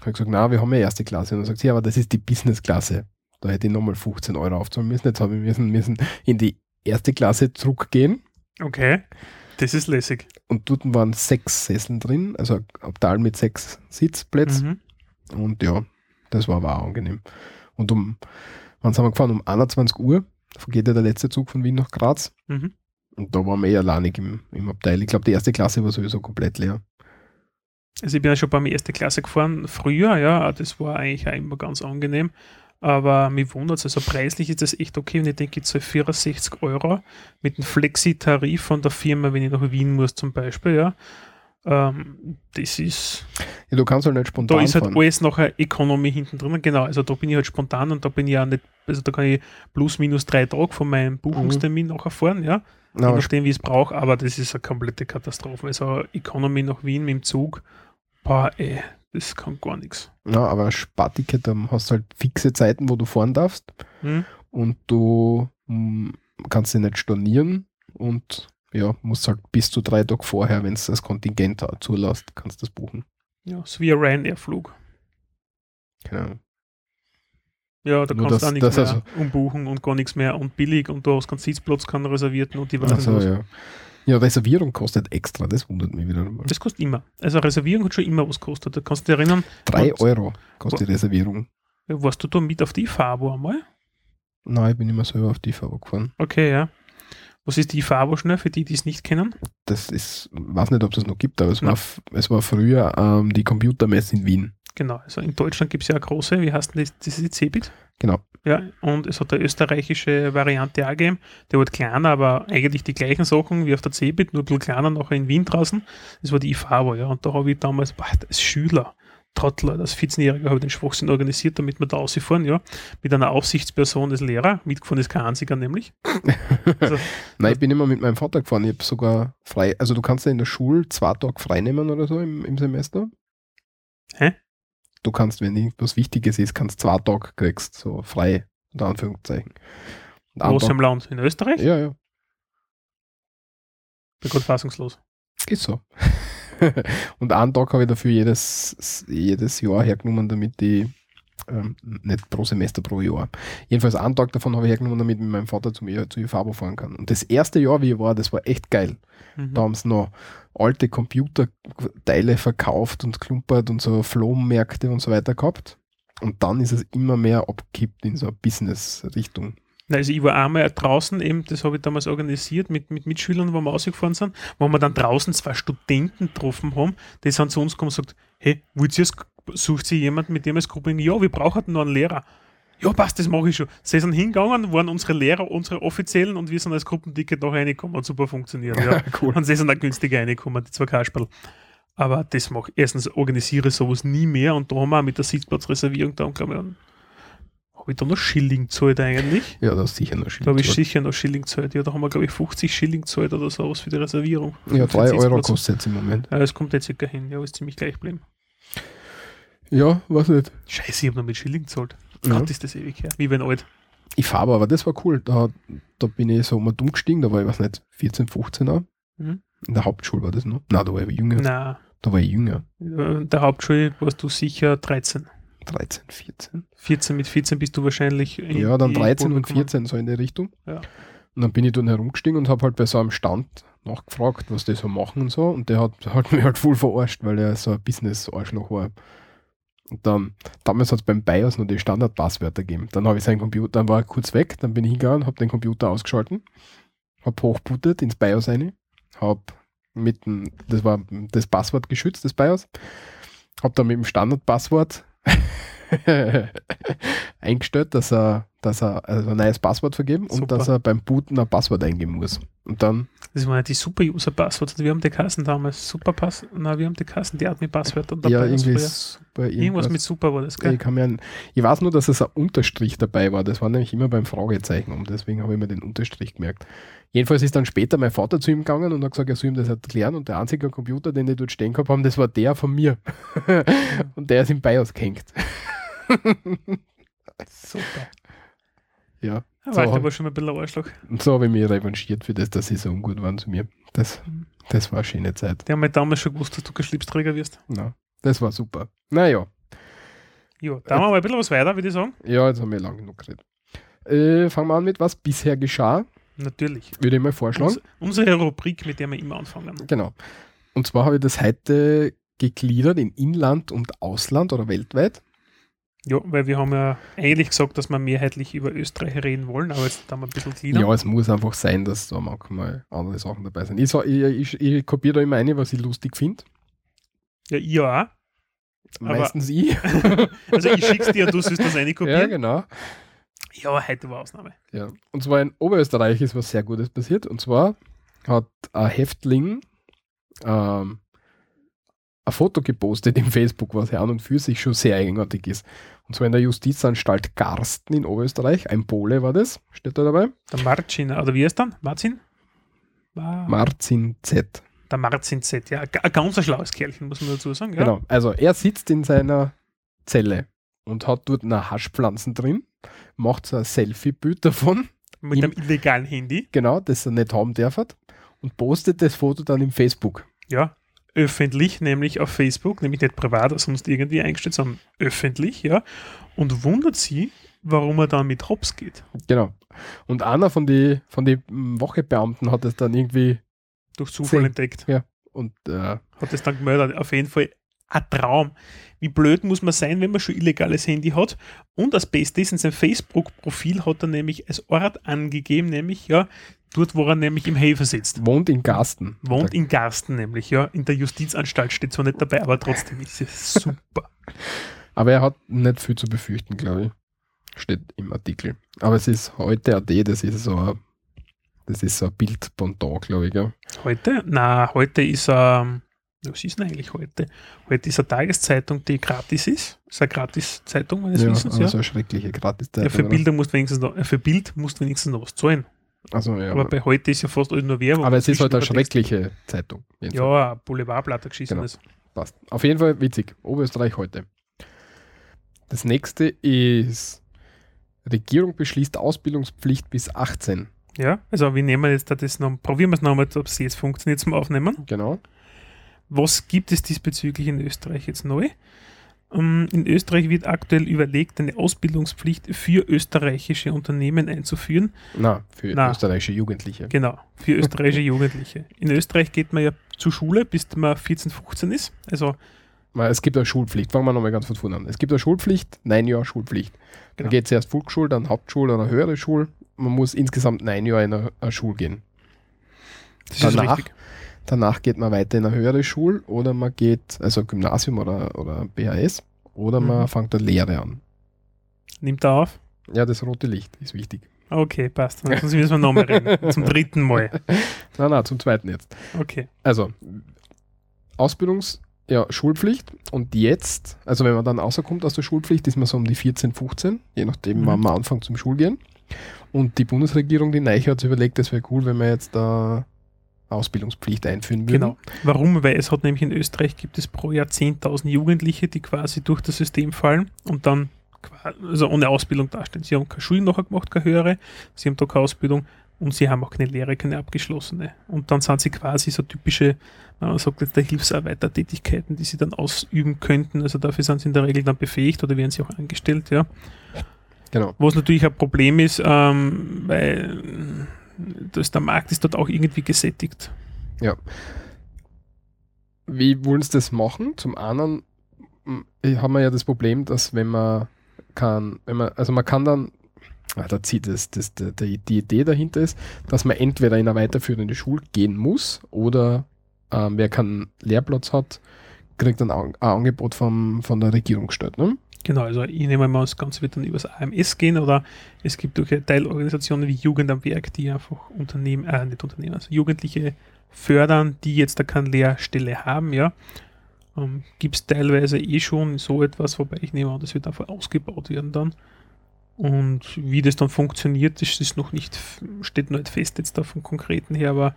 Habe ich gesagt, na, wir haben ja erste Klasse. Und dann sagt sie, ja, aber das ist die Business-Klasse. Da hätte ich nochmal 15 Euro aufzahlen müssen. Jetzt habe ich müssen, müssen in die erste Klasse zurückgehen. Okay. Das ist lässig. Und dort waren sechs Sesseln drin, also ein Abteil mit sechs Sitzplätzen. Mhm. Und ja, das war aber auch angenehm. Und um, wann sind wir gefahren? Um 21 Uhr geht ja der letzte Zug von Wien nach Graz. Mhm. Und da waren wir eh alleinig im, im Abteil. Ich glaube, die erste Klasse war sowieso komplett leer. Also ich bin ja schon beim erste Klasse gefahren, früher, ja, das war eigentlich auch immer ganz angenehm. Aber mich wundert es, also preislich ist das echt okay und ich denke, ich zahle 64 Euro mit einem Flexi-Tarif von der Firma, wenn ich nach Wien muss zum Beispiel, ja. Ähm, das ist, Ja, du kannst halt nicht spontan da ist halt fahren. alles nachher Economy hinten drin, genau, also da bin ich halt spontan und da bin ich auch nicht, also da kann ich plus minus drei Tage von meinem Buchungstermin nachher fahren, ja je nachdem, wie es brauche, aber das ist eine komplette Katastrophe. Also Economy nach Wien mit dem Zug, boah, ey, das kann gar nichts. Ja, aber Sparticket, dann hast du halt fixe Zeiten, wo du fahren darfst Hm? und du mm, kannst dich nicht stornieren und ja, musst halt bis zu drei Tage vorher, wenn es das Kontingent zulässt, kannst du das buchen. Ja, so wie ein Ryanair-Flug. Genau. Ja, da Nur kannst du auch nichts mehr also- umbuchen und gar nichts mehr und billig und du hast keinen Sitzplatz, keinen reservierten und die was Also, was. ja. ja, Reservierung kostet extra, das wundert mich wieder einmal. Das kostet immer. Also Reservierung hat schon immer was gekostet. Da kannst du dich erinnern, Drei Euro kostet die Reservierung. warst du da mit auf die Fabo einmal? Nein, ich bin immer selber auf die Fahrer gefahren. Okay, ja. Was ist die Fabo schnell für die, die es nicht kennen? Das ist, weiß nicht, ob es das noch gibt, aber es, war, es war früher ähm, die Computermesse in Wien. Genau, also in Deutschland gibt es ja eine große, wie heißt denn das? Das ist die Cebit. Genau. Ja, und es hat eine österreichische Variante auch gegeben. Der wird kleiner, aber eigentlich die gleichen Sachen wie auf der Cebit, nur ein bisschen kleiner nachher in Wien draußen. Das war die IFABO, ja. Und da habe ich damals, boah, als Schüler, Trottler, als 14-Jähriger habe ich den Schwachsinn organisiert, damit wir da rausfahren, ja. Mit einer Aufsichtsperson des Lehrer. Mitgefahren ist kein einziger nämlich. Also, Nein, ich bin immer mit meinem Vater gefahren. Ich habe sogar frei, also du kannst ja in der Schule zwei Tage frei nehmen oder so im, im Semester. Hä? Du kannst, wenn irgendwas Wichtiges ist, kannst zwei Tage kriegst, so frei, unter Anführungszeichen. Und im Land? In Österreich? Ja, ja, Bin gerade fassungslos. ist so. und einen Tag habe ich dafür jedes, jedes Jahr hergenommen, damit ich, ähm, nicht pro Semester, pro Jahr. Jedenfalls einen Tag davon habe ich hergenommen, damit ich mit meinem Vater zum, zu IFABO fahren kann. Und das erste Jahr, wie ich war, das war echt geil. Mhm. Da haben sie noch alte Computerteile verkauft und klumpert und so Flohmärkte und so weiter gehabt. Und dann ist es immer mehr abgekippt in so eine Business-Richtung. Also ich war einmal draußen, eben, das habe ich damals organisiert mit, mit Mitschülern, wo wir rausgefahren sind, wo wir dann draußen zwei Studenten getroffen haben, die sind zu uns gekommen und gesagt, hey, wollt ihr, sucht sie jemand, mit dem es Gruppen, ja, wir brauchen noch einen Lehrer. Ja, passt, das mache ich schon. Sie sind hingegangen, waren unsere Lehrer, unsere offiziellen und wir sind als Gruppenticket noch reingekommen und super funktioniert. Ja. cool. Und sie sind auch günstiger reingekommen, die zwei Kasperl. Aber das mache ich. Erstens organisiere ich sowas nie mehr und da haben wir auch mit der Sitzplatzreservierung ich, einen- habe ich da noch Schilling gezahlt eigentlich? Ja, das ist sicher noch Da habe ich sicher noch Schilling gezahlt. Ja, da haben wir, glaube ich, 50 Schilling gezahlt oder sowas für die Reservierung. Ja, Für den 3 Euro kostet es im Moment. Ja, das kommt jetzt circa hin. Ja, ist ziemlich gleich geblieben. Ja, weiß nicht. Scheiße, ich habe noch mit Schilling gezahlt. Ja. Gott, ist das ewig her. Wie wenn alt. Ich fahre aber, das war cool. Da, da bin ich so mal dumm gestiegen, da war ich, weiß nicht, 14, 15 auch. Mhm. In der Hauptschule war das noch. Nein, da war ich jünger. Na, Da war ich jünger. in der Hauptschule warst du sicher 13. 13, 14. 14, mit 14 bist du wahrscheinlich. in Ja, dann die 13 Kurve und gekommen. 14, so in die Richtung. Ja. Und dann bin ich dann herumgestiegen und habe halt bei so einem Stand nachgefragt, was die so machen und so. Und der hat, hat mich halt voll verarscht, weil er so ein Business-Arschloch war. Und dann, damals hat es beim BIOS noch die Standardpasswörter gegeben. Dann habe ich seinen Computer, dann war er kurz weg, dann bin ich hingegangen, habe den Computer ausgeschalten, habe hochbootet ins BIOS rein, habe mit dem, das war das Passwort geschützt, das BIOS, habe dann mit dem Standardpasswort eingestellt, dass er, dass er also ein neues Passwort vergeben und Super. dass er beim Booten ein Passwort eingeben muss. Und dann, Das waren ja die Super-User-Passwörter. Wir haben die Kassen damals. Super-Pass. Na, wir haben die Kassen, die Admin-Passwörter. und ja, irgendwie super, Irgendwas mit Super war das, ich, gell? kann mir ich weiß nur, dass es ein Unterstrich dabei war. Das war nämlich immer beim Fragezeichen und deswegen habe ich mir den Unterstrich gemerkt. Jedenfalls ist dann später mein Vater zu ihm gegangen und hat gesagt, er soll ihm das erklären und der einzige Computer, den die dort stehen gehabt haben, das war der von mir. und der ist im BIOS gehängt. Super. Ja. Ja, So. war ich aber schon ein bisschen ein Arschloch. Und so habe ich mich revanchiert für das, dass sie so ungut waren zu mir. Das, das war eine schöne Zeit. Die haben halt damals schon gewusst, dass du kein Schlipsträger wirst. Na, das war super. Naja, Ja, da haben wir mal ein bisschen was weiter, würde ich sagen. ja, jetzt haben wir lang genug geredet. Äh, fangen wir an mit was bisher geschah, Natürlich. würde ich mal vorschlagen. Uns, unsere Rubrik, mit der wir immer anfangen. Genau. Und zwar habe ich das heute gegliedert in Inland und Ausland oder weltweit. Ja, weil wir haben ja eigentlich gesagt, dass wir mehrheitlich über Österreich reden wollen, aber jetzt haben wir ein bisschen cleaner. Ja, es muss einfach sein, dass da manchmal andere Sachen dabei sind. Ich, sag- ich, ich, ich kopiere da immer eine, was ich lustig finde. Ja, ich auch. Aber- Meistens ich. Also ich schick's dir und du sollst das eine ja, kopieren. genau. Ja, heute war Ausnahme. Ja. Und zwar in Oberösterreich ist was sehr Gutes passiert. Und zwar hat ein Häftling ähm, ein Foto gepostet im Facebook, was ja an und für sich schon sehr eigenartig ist. Und zwar in der Justizanstalt Garsten in Oberösterreich. Ein Pole war das, steht da dabei. Der Marcin, oder wie heißt dann? Marcin? War Marzin Z. der Marcin Z, ja. Ein ganz ein schlaues Kerlchen, muss man dazu sagen. Ja. Genau. Also er sitzt in seiner Zelle und hat dort eine Haschpflanzen drin, macht so ein Selfie-Bild davon, Mit Im- einem illegalen Handy. genau, das er nicht haben darf und postet das Foto dann im Facebook. Ja. Öffentlich, nämlich auf Facebook, nämlich nicht privat oder sonst irgendwie eingestellt, sondern öffentlich, ja. Und wundert sie, warum er dann mit Hops geht. Genau. Und einer von den von die Wachebeamten hat es dann irgendwie Durch Zufall Sehen. entdeckt. und äh, Hat es dann gemeldet. Auf jeden Fall ein Traum. Wie blöd muss man sein, wenn man schon illegales Handy hat? Und das Beste ist, in seinem Facebook-Profil hat er nämlich als Ort angegeben, nämlich, ja, dort, wo er nämlich im Häfer sitzt. wohnt in Garsten. Wohnt in Garsten nämlich, ja. In der Justizanstalt steht zwar nicht dabei, aber trotzdem ist es super. Aber er hat nicht viel zu befürchten, glaube ich. Steht im Artikel. Aber es ist heute AD, das ist so ein, das ist so ein Bildpendant, glaube ich. Ja. Heute? Na, heute ist ähm, was ist denn eigentlich heute? Heute ist eine Tageszeitung, die gratis ist. Ist eine Gratis-Zeitung, meines Ja, Wissens, ja. so eine schreckliche gratis ja für, Bilder musst wenigstens noch, für Bild musst du wenigstens noch was zahlen. Also, ja, aber bei heute ist ja fast alles nur Werbung. aber es ist halt eine Zwischendurch Text. schreckliche Zeitung. Ja, Boulevardblatt, geschissenes. Passt. Auf jeden Fall witzig. Oberösterreich heute. Das nächste ist Regierung beschließt Ausbildungspflicht bis 18. Ja, also wir nehmen jetzt da das noch, probieren wir es nochmal, ob es jetzt funktioniert zum Aufnehmen. Genau. Was gibt es diesbezüglich in Österreich jetzt neu? Ähm, In Österreich wird aktuell überlegt, eine Ausbildungspflicht für österreichische Unternehmen einzuführen. Na, für Na. österreichische Jugendliche. Genau, für österreichische Jugendliche. In Österreich geht man ja zur Schule, bis man 14, 15 ist. Also Es gibt eine Schulpflicht. Fangen wir nochmal ganz von vorne an. Es gibt eine Schulpflicht, neun Jahre Schulpflicht. Dann Genau. geht es erst Volksschule, dann Hauptschule oder höhere Schule. Man muss insgesamt neun Jahre in eine, eine Schule gehen. das Danach? Danach geht man weiter in eine höhere Schule oder man geht, also Gymnasium oder, oder BHS. oder Mhm. man fängt eine Lehre an. Nimmt er auf? Ja, das rote Licht ist wichtig. Okay, passt. Sonst müssen wir nochmal reden. Zum dritten Mal. Nein, nein, zum zweiten jetzt. Okay. Also, Ausbildungs-, ja, Schulpflicht und jetzt, also wenn man dann rauskommt aus der Schulpflicht, ist man so um die 14, 15, je nachdem, Mhm. wann man anfängt zum Schulgehen. Und die Bundesregierung, die Neiche hat sich überlegt, das wäre cool, wenn wir jetzt da Ausbildungspflicht einführen würden. Genau. Warum? Weil es hat nämlich in Österreich gibt es pro Jahr 10.000 Jugendliche, die quasi durch das System fallen und dann also ohne Ausbildung dastehen. Sie haben keine Schule nachher gemacht, keine höhere, sie haben da keine Ausbildung und sie haben auch keine Lehre, keine abgeschlossene. Und dann sind sie quasi so typische, man sagt jetzt der Hilfsarbeitertätigkeiten, die sie dann ausüben könnten. Also dafür sind sie in der Regel dann befähigt oder werden sie auch angestellt, ja. Genau. Was natürlich ein Problem ist, ähm, weil das, der Markt ist dort auch irgendwie gesättigt. Wie wollen sie das machen? Zum einen m, haben wir ja das Problem, dass wenn man kann, wenn man, also man kann dann, ah, da zieht das, das, die, die die Idee dahinter ist, dass man entweder in eine weiterführende Schule gehen muss oder ähm, wer keinen Lehrplatz hat, kriegt dann ein, ein Angebot vom, von der Regierung gestellt. Ne? Genau, also ich nehme mal, das Ganze wird dann übers AMS gehen oder es gibt durch Teilorganisationen wie Jugend am Werk, die einfach Unternehmen, äh, nicht Unternehmen, also Jugendliche fördern, die jetzt da keine Lehrstelle haben, ja. Ähm, gibt es teilweise eh schon so etwas, wobei ich nehme an, das wird einfach ausgebaut werden dann. Und wie das dann funktioniert, das ist noch nicht, steht noch nicht fest jetzt da vom Konkreten her, aber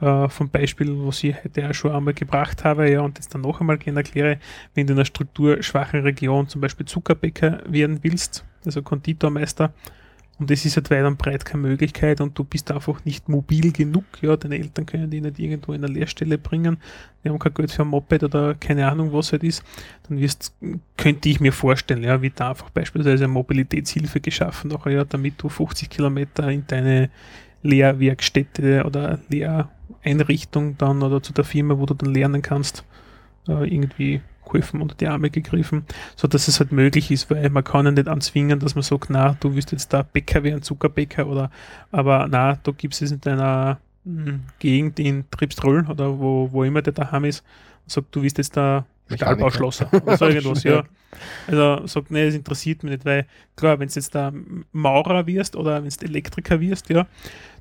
äh, vom Beispiel, was ich heute auch schon einmal gebracht habe, ja, und das dann noch einmal gerne erkläre, wenn du in einer strukturschwachen Region zum Beispiel Zuckerbäcker werden willst, also Konditormeister, und es ist halt weit und breit keine Möglichkeit und du bist einfach nicht mobil genug, ja, deine Eltern können dich nicht irgendwo in eine Lehrstelle bringen, die haben kein Geld für ein Moped oder keine Ahnung, was halt ist, dann wirst, könnte ich mir vorstellen, ja, wird da einfach beispielsweise eine Mobilitätshilfe geschaffen, nachher, ja, damit du 50 Kilometer in deine Lehrwerkstätte oder Lehreinrichtung dann oder zu der Firma, wo du dann lernen kannst, äh, irgendwie geholfen unter die Arme gegriffen, so dass es halt möglich ist, weil man kann ja nicht anzwingen, dass man sagt, na, du wirst jetzt da Bäcker werden, Zuckerbäcker oder, aber na, da gibt es in deiner mh, Gegend in Tripstroll oder wo, wo immer der daheim ist, und sagt, du wirst jetzt da. Stahlbauschlosser oder so irgendwas, ja. Also sagt, nee, das interessiert mich nicht, weil klar, wenn du jetzt da Maurer wirst oder wenn du Elektriker wirst, ja,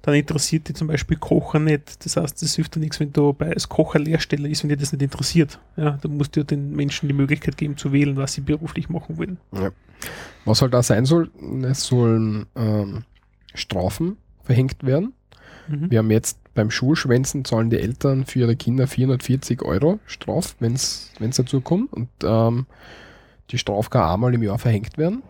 dann interessiert dich zum Beispiel Kochen nicht. Das heißt, das hilft dir nichts, wenn du bei als Kocher Lehrstelle ist, wenn dir das nicht interessiert. Ja, dann musst du den Menschen die Möglichkeit geben zu wählen, was sie beruflich machen wollen. Was halt da sein soll, es sollen ähm, Strafen verhängt werden. Mhm. Wir haben jetzt beim Schulschwänzen zahlen die Eltern für ihre Kinder 440 Euro Straf, wenn es dazu kommt. Und ähm, die Strafe kann einmal im Jahr verhängt werden.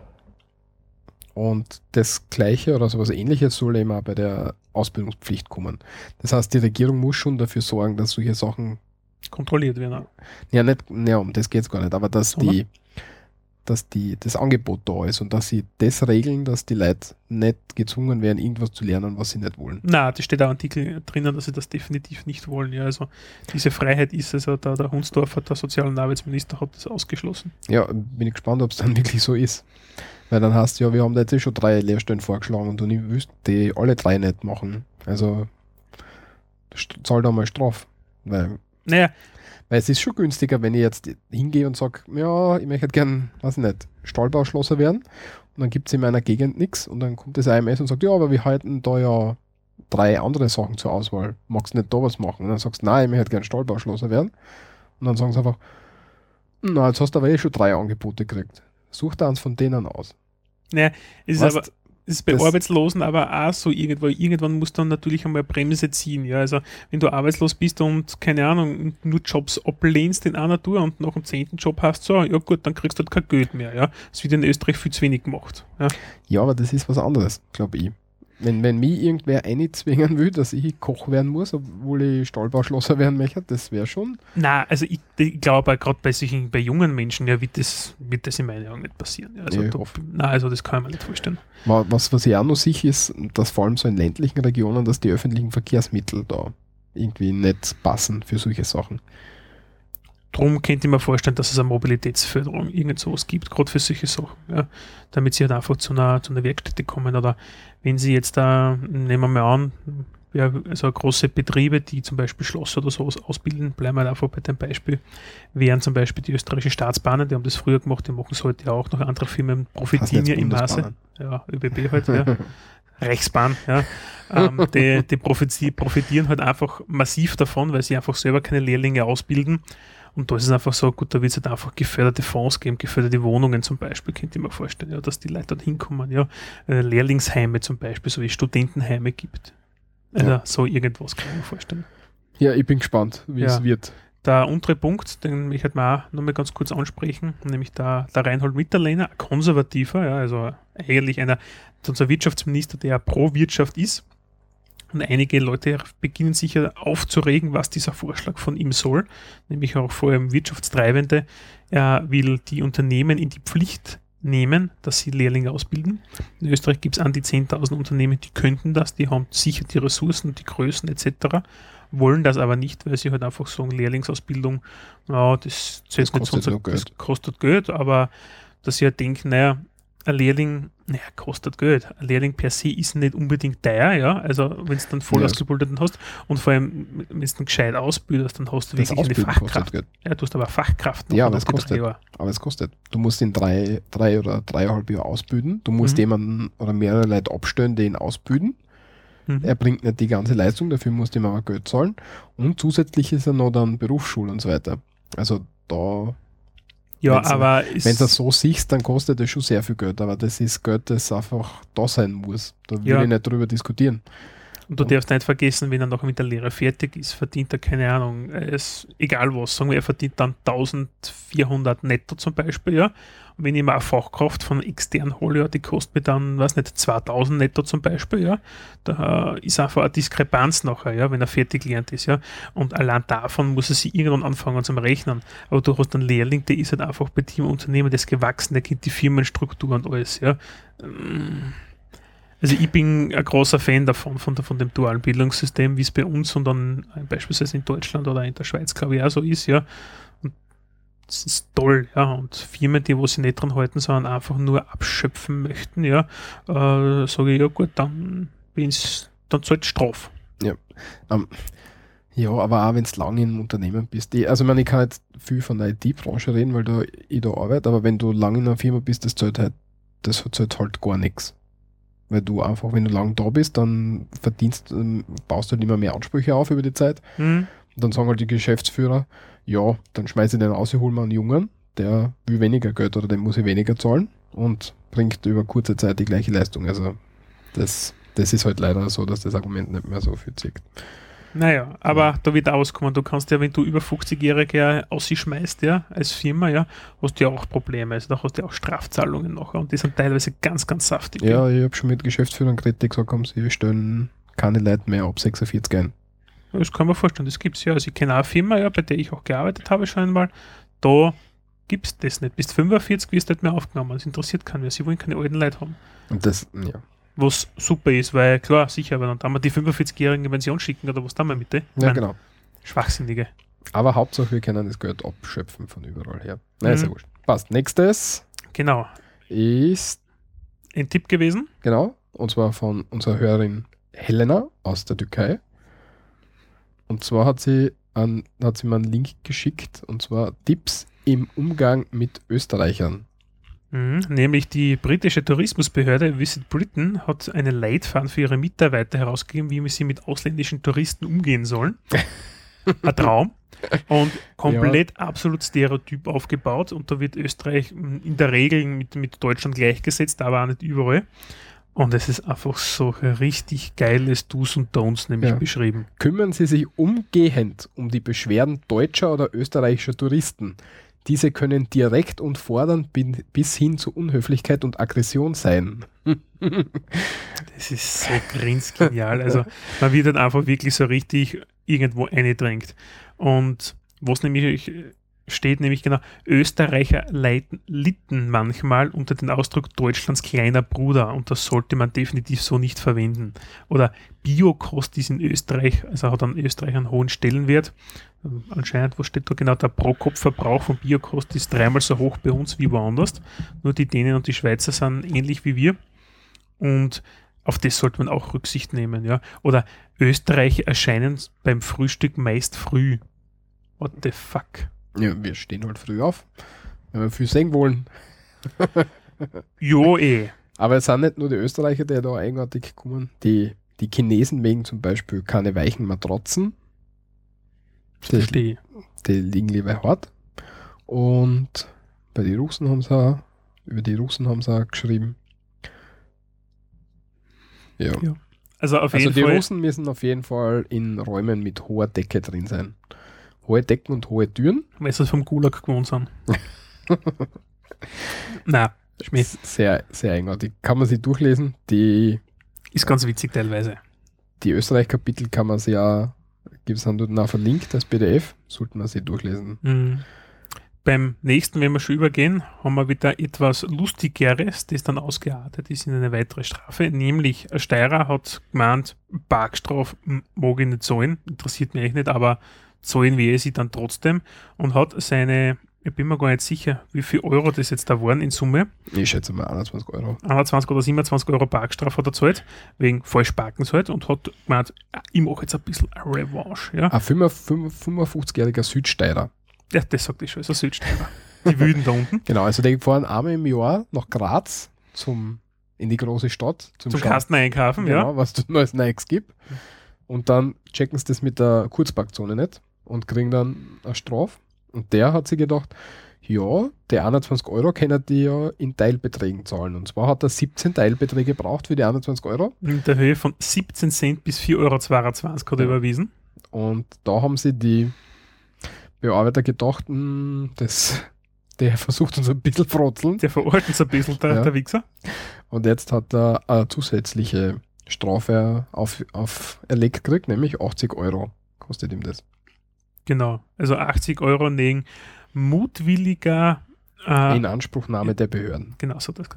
Und das Gleiche oder sowas ähnliches soll eben auch bei der Ausbildungspflicht kommen. Das heißt, die Regierung muss schon dafür sorgen, dass solche Sachen, Kontrolliert werden. ja nicht, ja, um das geht es gar nicht, aber dass Sondern? die, dass die, das Angebot da ist und dass sie das regeln, dass die Leute nicht gezwungen werden, irgendwas zu lernen, was sie nicht wollen. Na, das steht auch Artikel drinnen, dass sie das definitiv nicht wollen. Ja, also diese Freiheit ist also da der Hunsdorfer, der Sozial- und Arbeitsminister, hat das ausgeschlossen. Ja, bin ich gespannt, ob es dann wirklich so ist. Weil dann hast du ja, wir haben da jetzt eh schon drei Lehrstellen vorgeschlagen und du willst die alle drei nicht machen. Also zahl da mal Straf. Weil, Naja, weil es ist schon günstiger, wenn ich jetzt hingehe und sage, ja, ich möchte gern, weiß ich nicht, Stahlbauschlosser werden. Und dann gibt es in meiner Gegend nichts und dann kommt das AMS und sagt, ja, aber wir halten da ja drei andere Sachen zur Auswahl. Magst du nicht da was machen? Und dann sagst du, nein, ich möchte gern Stahlbauschlosser werden. Und dann sagen sie einfach, na, jetzt hast du aber eh schon drei Angebote gekriegt. Such da eins von denen aus. es ist Weißt, aber ist bei das- Arbeitslosen aber auch so irgendwo, irgendwann musst du dann natürlich einmal eine Bremse ziehen. Ja, also wenn du arbeitslos bist und keine Ahnung, nur Jobs ablehnst in einer Tour und nach dem zehnten Job hast, so, ja gut, dann kriegst du halt kein Geld mehr. Ja, das wird in Österreich viel zu wenig gemacht. Ja. Ja, aber das ist was anderes, glaube ich. Wenn, wenn mich irgendwer einzwingen will, dass ich Koch werden muss, obwohl ich Stahlbauschlosser werden möchte, das wäre schon. Na, also ich, ich glaube gerade bei solchen, bei jungen Menschen, ja, wird das, wird das in meinen Augen nicht passieren. Ja, also, da, hoffe. na, also das kann ich mir nicht vorstellen. Wa- Was, was ich auch noch sicher ist, dass vor allem so in ländlichen Regionen, dass die öffentlichen Verkehrsmittel da irgendwie nicht passen für solche Sachen. Drum könnte ich mir vorstellen, dass es eine Mobilitätsförderung, irgend sowas gibt, gerade für solche Sachen, ja, damit sie halt einfach zu einer, zu einer Werkstätte kommen. Oder wenn sie jetzt da, nehmen wir mal an, ja, also große Betriebe, die zum Beispiel Schloss oder sowas ausbilden, bleiben wir halt einfach bei dem Beispiel, wären zum Beispiel die österreichischen Staatsbahnen, die haben das früher gemacht, die machen es heute ja auch noch, andere Firmen profitieren ja im Maße. Ja, ÖBB halt, ja. Reichsbahn, ja. ähm, die, die profitieren halt einfach massiv davon, weil sie einfach selber keine Lehrlinge ausbilden. Und da ist es einfach so, gut, da wird es halt einfach geförderte Fonds geben, geförderte Wohnungen zum Beispiel, könnt ihr mir vorstellen, ja, dass die Leute dort hinkommen, ja. Äh, Lehrlingsheime zum Beispiel, so wie Studentenheime gibt. Also ja. so irgendwas kann ich mir vorstellen. Ja, ich bin gespannt, wie ja. es wird. Der untere Punkt, den ich halt mal auch nochmal ganz kurz ansprechen, nämlich der, der Reinhold Mitterlehner, konservativer, ja, also eigentlich einer, unser Wirtschaftsminister, der pro Wirtschaft ist. Und einige Leute beginnen sich ja aufzuregen, was dieser Vorschlag von ihm soll, nämlich auch vor allem Wirtschaftstreibende. Er will die Unternehmen in die Pflicht nehmen, dass sie Lehrlinge ausbilden. In Österreich gibt es an die 10.000 Unternehmen, die könnten das, die haben sicher die Ressourcen, die Größen etc., wollen das aber nicht, weil sie halt einfach sagen, Lehrlingsausbildung, ja, das, das, das kostet, so, das kostet Geld, aber dass sie halt denken, naja, ein Lehrling, naja, kostet Geld. Ein Lehrling per se ist nicht unbedingt teuer, ja. Also wenn du dann voll ja, ausgebildeten hast und vor allem, wenn du dann gescheit ausbildest, dann hast du wirklich eine Fachkraft. Ja, du hast aber Fachkraft. Ja, aber es kostet. Aber es kostet. Du musst ihn drei, drei oder dreieinhalb Jahre ausbilden. Du musst mhm. jemanden oder mehrere Leute abstellen, die ihn ausbilden. Mhm. Er bringt nicht die ganze Leistung, dafür musst du ihm aber Geld zahlen. Und zusätzlich ist er noch dann Berufsschule und so weiter. Also da ja, wenn's, aber wenn du das so siehst, dann kostet das schon sehr viel Geld, aber das ist Geld, das einfach da sein muss. Da will ja. ich nicht drüber diskutieren. Und du und darfst nicht vergessen, wenn er noch mit der Lehre fertig ist, verdient er keine Ahnung, es, egal was, sagen wir, er verdient dann 1400 netto zum Beispiel, ja. Wenn ich mir eine Fachkraft von extern hole, ja, die kostet mir dann, weiß nicht, 2000 netto zum Beispiel, ja, da ist einfach eine Diskrepanz nachher, ja, wenn er fertig gelernt ist, ja, und allein davon muss er sich irgendwann anfangen zum Rechnen, aber du hast einen Lehrling, der ist halt einfach bei im Unternehmen, der ist gewachsen, der kennt die Firmenstruktur und alles, ja. Also ich bin ein großer Fan davon, von, von dem dualen Bildungssystem, wie es bei uns und dann beispielsweise in Deutschland oder in der Schweiz, glaube ich, auch so ist, ja das ist toll, ja. Und Firmen, die wo sie nicht dran halten, sondern einfach nur abschöpfen möchten, ja, äh, sage ich, ja gut, dann bin's, dann zahlt Straf. Ja. Um, ähm, ja, aber auch wenn du lange im Unternehmen bist, die, also ich meine, ich kann jetzt viel von der IT-Branche reden, weil da ich da arbeite, aber wenn du lange in einer Firma bist, das zahlt halt, das zahlt halt gar nichts. Weil du einfach, wenn du lang da bist, dann verdienst, ähm, baust du halt immer mehr Ansprüche auf über die Zeit. Mhm. dann sagen halt die Geschäftsführer, ja, dann schmeiße ich den aus, ich hole mir einen Jungen, der will weniger Geld oder den muss ich weniger zahlen und bringt über kurze Zeit die gleiche Leistung. Also das, das ist halt leider so, dass das Argument nicht mehr so viel zieht. Naja, aber da wird auskommen. Du kannst ja, wenn du über 50-Jährige ausschmeißt, ja, als Firma, ja, hast du ja auch Probleme. Also da hast du ja auch Strafzahlungen noch und die sind teilweise ganz, ganz saftig. Ja, ja. ich habe schon mit Geschäftsführern geredet, die gesagt haben, sie stellen keine Leute mehr ab 46 ein. Das kann man vorstellen, das gibt es ja. Also ich kenne auch eine Firma, ja, bei der ich auch gearbeitet habe schon einmal. Da gibt es das nicht. Bis 45 wirst du nicht mehr aufgenommen. Das interessiert keinen mehr. Sie wollen keine alten Leute haben. Und das, ja. Was super ist, weil klar, sicher, weil dann wir die 45-Jährigen in Pension schicken oder was dann wir mit? Ja, meine, genau. Schwachsinnige. Aber Hauptsache, wir können das Geld abschöpfen von überall her. Nein, mhm. sehr gut. Passt. Nächstes. Genau. Ist. Ein Tipp gewesen. Genau. Und zwar von unserer Hörerin Helena aus der Türkei. Und zwar hat sie, an, hat sie mir einen Link geschickt, und zwar Tipps im Umgang mit Österreichern. Mhm, nämlich die britische Tourismusbehörde Visit Britain hat einen Leitfaden für ihre Mitarbeiter herausgegeben, wie sie mit ausländischen Touristen umgehen sollen. Ein Traum. Und komplett ja. absolut stereotyp aufgebaut. Und da wird Österreich in der Regel mit, mit Deutschland gleichgesetzt, aber auch nicht überall. Und es ist einfach so richtig geiles Do's und Don'ts nämlich ja. beschrieben. Kümmern Sie sich umgehend um die Beschwerden deutscher oder österreichischer Touristen. Diese können direkt und fordernd bis hin zu Unhöflichkeit und Aggression sein. das ist so grinsgenial. Also man wird dann einfach wirklich so richtig irgendwo eingedrängt. Und was nämlich steht nämlich genau, Österreicher leiden, litten manchmal unter den Ausdruck Deutschlands kleiner Bruder und das sollte man definitiv so nicht verwenden. Oder Biokost ist in Österreich, also hat an Österreich einen hohen Stellenwert. Anscheinend, was steht da genau, der Pro-Kopf-Verbrauch von Biokost ist dreimal so hoch bei uns wie woanders. Nur die Dänen und die Schweizer sind ähnlich wie wir. Und Auf das sollte man auch Rücksicht nehmen, ja. Oder Österreicher erscheinen beim Frühstück meist früh. What the fuck? Ja, wir stehen halt früh auf, wenn wir viel sehen wollen. Jo, eh. Aber es sind nicht nur die Österreicher, die da eigenartig kommen. Die, die Chinesen wegen zum Beispiel keine weichen Matratzen. Die, ich. die liegen lieber hart. Und bei den Russen haben sie auch, über die Russen haben sie auch geschrieben. Ja. Ja. Also auf Also jeden die Fall. Russen müssen auf jeden Fall in Räumen mit hoher Decke drin sein. Hohe Decken und hohe Türen. weil sie es vom Gulag gewohnt sind. Na, Schmäh. Sehr, sehr eigenartig. Kann man sie durchlesen. Die, Ist ganz witzig teilweise. die Österreich-Kapitel kann man sie ja, gibt es dann dort auch verlinkt als PDF. Sollte man sie durchlesen. Mhm. Beim nächsten, wenn wir schon übergehen, haben wir wieder etwas Lustigeres, das dann ausgeartet ist in eine weitere Strafe. Nämlich, ein Steirer hat gemeint, Parkstrafe mag ich nicht zahlen, interessiert mich eigentlich nicht, aber zahlen wir sie dann trotzdem und hat seine, ich bin mir gar nicht sicher, wie viel Euro das jetzt da waren in Summe, Ich schätze mal 21 Euro. 21 oder 27 Euro Parkstrafe hat er zahlt, wegen Falschparkens halt und hat gemeint, ah, ich mache jetzt ein bisschen eine Revanche. Ja? Ein 55-jähriger Südsteirer. ja, das sagt ich schon, ist ein Südsteirer. Die Wüden da unten. Genau, also die fahren einmal im Jahr nach Graz zum, in die große Stadt. Zum Schauen. Kasten einkaufen, ja. Genau, was du neues Nikes gibt. Und dann checken sie das mit der Kurzparkzone nicht und kriegen dann eine Strafe. Und der hat sich gedacht, ja, die 21 Euro können die ja in Teilbeträgen zahlen. Und zwar hat er 17 Teilbeträge gebraucht für die 21 Euro. In der Höhe von 17 Cent bis 4,22 Euro hat er Ja. überwiesen. Und da haben sie die Bearbeiter gedacht, hm, das, der versucht uns ein bisschen frotzeln. Der verurteilt uns ein bisschen, der, Ja. der Wichser. Und jetzt hat er eine zusätzliche Strafe auf, auf erlegt gekriegt, nämlich 80 Euro kostet ihm das. Genau. Also 80 Euro wegen mutwilliger äh, Inanspruchnahme der Behörden. genau so das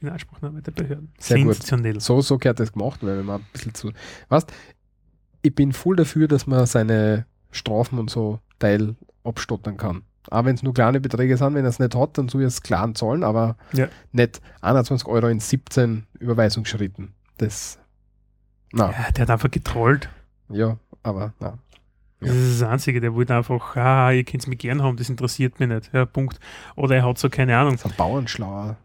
in Anspruchnahme der Behörden. Sehr gut. Sensationell. So, so gehört das gemacht, weil wenn man ein bisschen zu. Weißt, ich bin voll dafür, dass man seine Strafen und so Teil abstottern kann. Auch wenn es nur kleine Beträge sind, wenn er es nicht hat, dann soll er es klar zahlen, aber Ja. nicht 21 Euro in 17 Überweisungsschritten. Das. Na, Ja, der hat einfach getrollt. ja, aber na. Ja. Das ist das Einzige, der wollte einfach, ah, ihr könnt es mich gern haben, das interessiert mich nicht. Ja, Punkt. Oder er hat so, keine Ahnung, Das ist ein Bauernschlauer.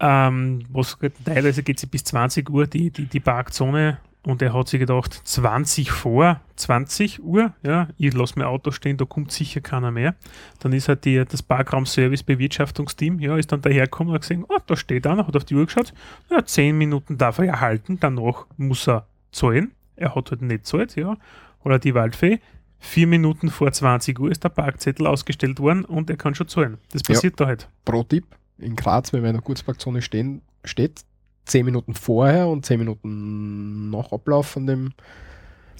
ähm, was geht- teilweise geht sie bis 20 Uhr, die, die, die Parkzone, und er hat sich gedacht, 20 vor 20 Uhr, ja, ich lasse mein Auto stehen, da kommt sicher keiner mehr. Dann ist halt die, das Parkraum-Service-Bewirtschaftungsteam, ja, ist dann dahergekommen und hat gesehen, oh, da steht einer, hat auf die Uhr geschaut, ja, 10 Minuten darf er ja halten, danach muss er zahlen. Er hat halt nicht zahlt, ja. Oder die Waldfee, vier Minuten vor 20 Uhr ist der Parkzettel ausgestellt worden und er kann schon zahlen. Das Ja. passiert da halt. Pro-Tipp: In Graz, wenn man in einer Kurzparkzone stehen, steht, 10 Minuten vorher und 10 Minuten nach Ablauf von dem,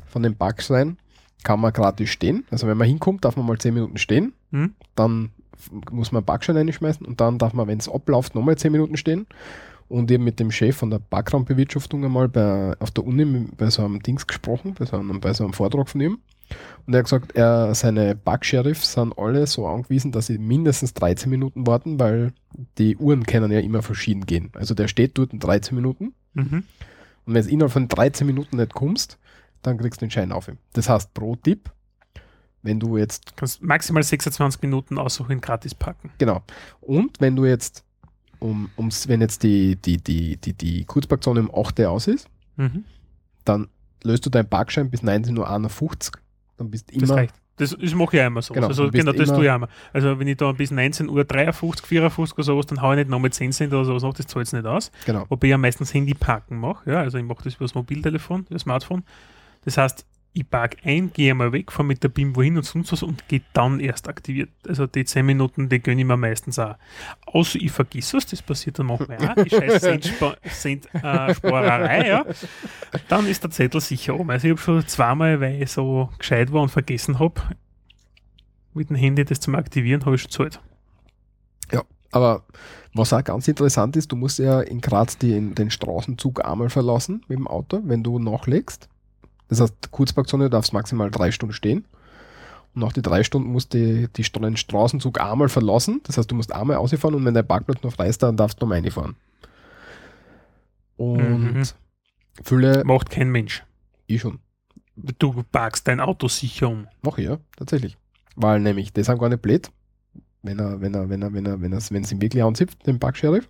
von dem Parkschein kann man gratis stehen. Also wenn man hinkommt, darf man mal 10 Minuten stehen. Hm? Dann muss man einen Parkschein reinschmeißen und dann darf man, wenn es abläuft, nochmal 10 Minuten stehen. Und ich habe mit dem Chef von der Parkraumbewirtschaftung einmal bei, auf der Uni bei so einem Dings gesprochen, bei so einem, bei so einem Vortrag von ihm. Und er hat gesagt, er, seine Parksheriffs sind alle so angewiesen, dass sie mindestens 13 Minuten warten, weil die Uhren können ja immer verschieden gehen. Also der steht dort in 13 Minuten Mhm. und wenn du innerhalb von 13 Minuten nicht kommst, dann kriegst du den Schein auf ihm. Das heißt, pro Tipp, wenn du jetzt, kannst maximal 26 Minuten aussuchen, gratis packen. genau, und wenn du jetzt, um, ums, wenn jetzt die, die, die, die, die Kurzparkzone um 8 Uhr aus ist, Mhm. dann löst du deinen Parkschein bis 19.51 Uhr. Dann bist du Das immer, reicht. Das, das mache ich immer so. Genau, also, genau das immer- tue ich auch immer. Also wenn ich da bis 19 Uhr 53, 54 oder sowas, dann haue ich nicht nochmal 10 Cent oder sowas noch, das zahlt es nicht aus. genau, Wobei ich ja meistens Handy parken mache. Ja, also ich mache das über das Mobiltelefon, über das Smartphone. Das heißt, ich park ein, gehe mal weg, fahre mit der BIM wohin und sonst was und gehe dann erst aktiviert. Also die 10 Minuten, die gönne ich mir meistens auch. Außer ich vergiss was, das passiert dann manchmal auch, die scheiß Centspa- Centsparerei, ja. Dann ist der Zettel sicher oben. Also ich habe schon zweimal, weil ich so gescheit war und vergessen habe, mit dem Handy das zum Aktivieren, habe ich schon gezahlt. Aber was auch ganz interessant ist, du musst ja in Graz die, den Straßenzug einmal verlassen mit dem Auto, wenn du nachlegst. Das heißt, Kurzparkzone darfst maximal drei Stunden stehen. Und nach die drei Stunden musst du die, den Straßenzug einmal verlassen. Das heißt, du musst einmal ausfahren und wenn der Parkplatz noch frei ist, dann darfst du noch reinfahren. Und Mhm. Viele, Macht kein Mensch. ich schon. Du parkst dein Auto sicher um. Mach ich, ja, tatsächlich. Weil nämlich, die sind gar nicht blöd. Wenn er, wenn er, wenn er, wenn er, wenn er, wenn es ihm wirklich anzipft, den Parksheriff,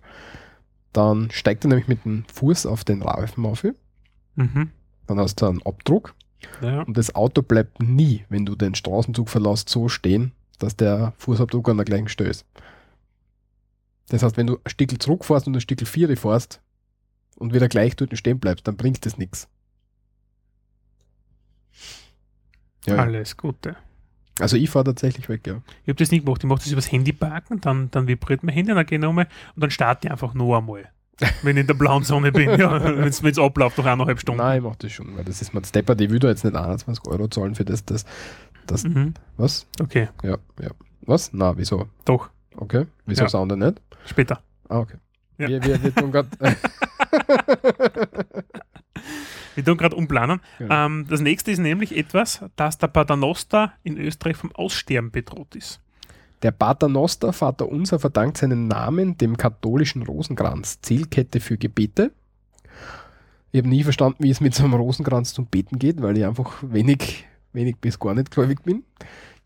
dann steigt er nämlich mit dem Fuß auf den Reifen auf. Mhm. Dann hast du einen Abdruck Ja. und das Auto bleibt nie, wenn du den Straßenzug verlässt, so stehen, dass der Fußabdruck an der gleichen Stelle ist. Das heißt, wenn du ein Stückel zurückfährst und ein Stückel Viere fährst und wieder gleich dort stehen bleibst, dann bringt das nichts. Ja, Alles Gute. also ich fahre tatsächlich weg, ja. Ich habe das nie gemacht. Ich mache das übers Handy parken, dann, dann vibriert mein Handy, dann gehe ich nochmal und dann starte ich einfach noch einmal. Wenn ich in der blauen Zone bin, ja, wenn es abläuft, noch eineinhalb Stunden. Nein, ich mach das schon, weil das ist mein Stepper, die will da jetzt nicht 21 Euro zahlen für das, das, das, Mhm. was? Okay, Ja, ja. Was? Na, wieso? doch, Okay, wieso Ja. Sound nicht? später. Ah, okay. Ja. Wir, wir, wir tun grad, Wir tun gerade umplanen. Genau. Ähm, das nächste ist nämlich etwas, das der Paternoster in Österreich vom Aussterben bedroht ist. Der Paternoster, Vater Unser, verdankt seinen Namen dem katholischen Rosenkranz, Zielkette für Gebete. Ich habe nie verstanden, wie es mit so einem Rosenkranz zum Beten geht, weil ich einfach wenig, wenig bis gar nicht gläubig bin.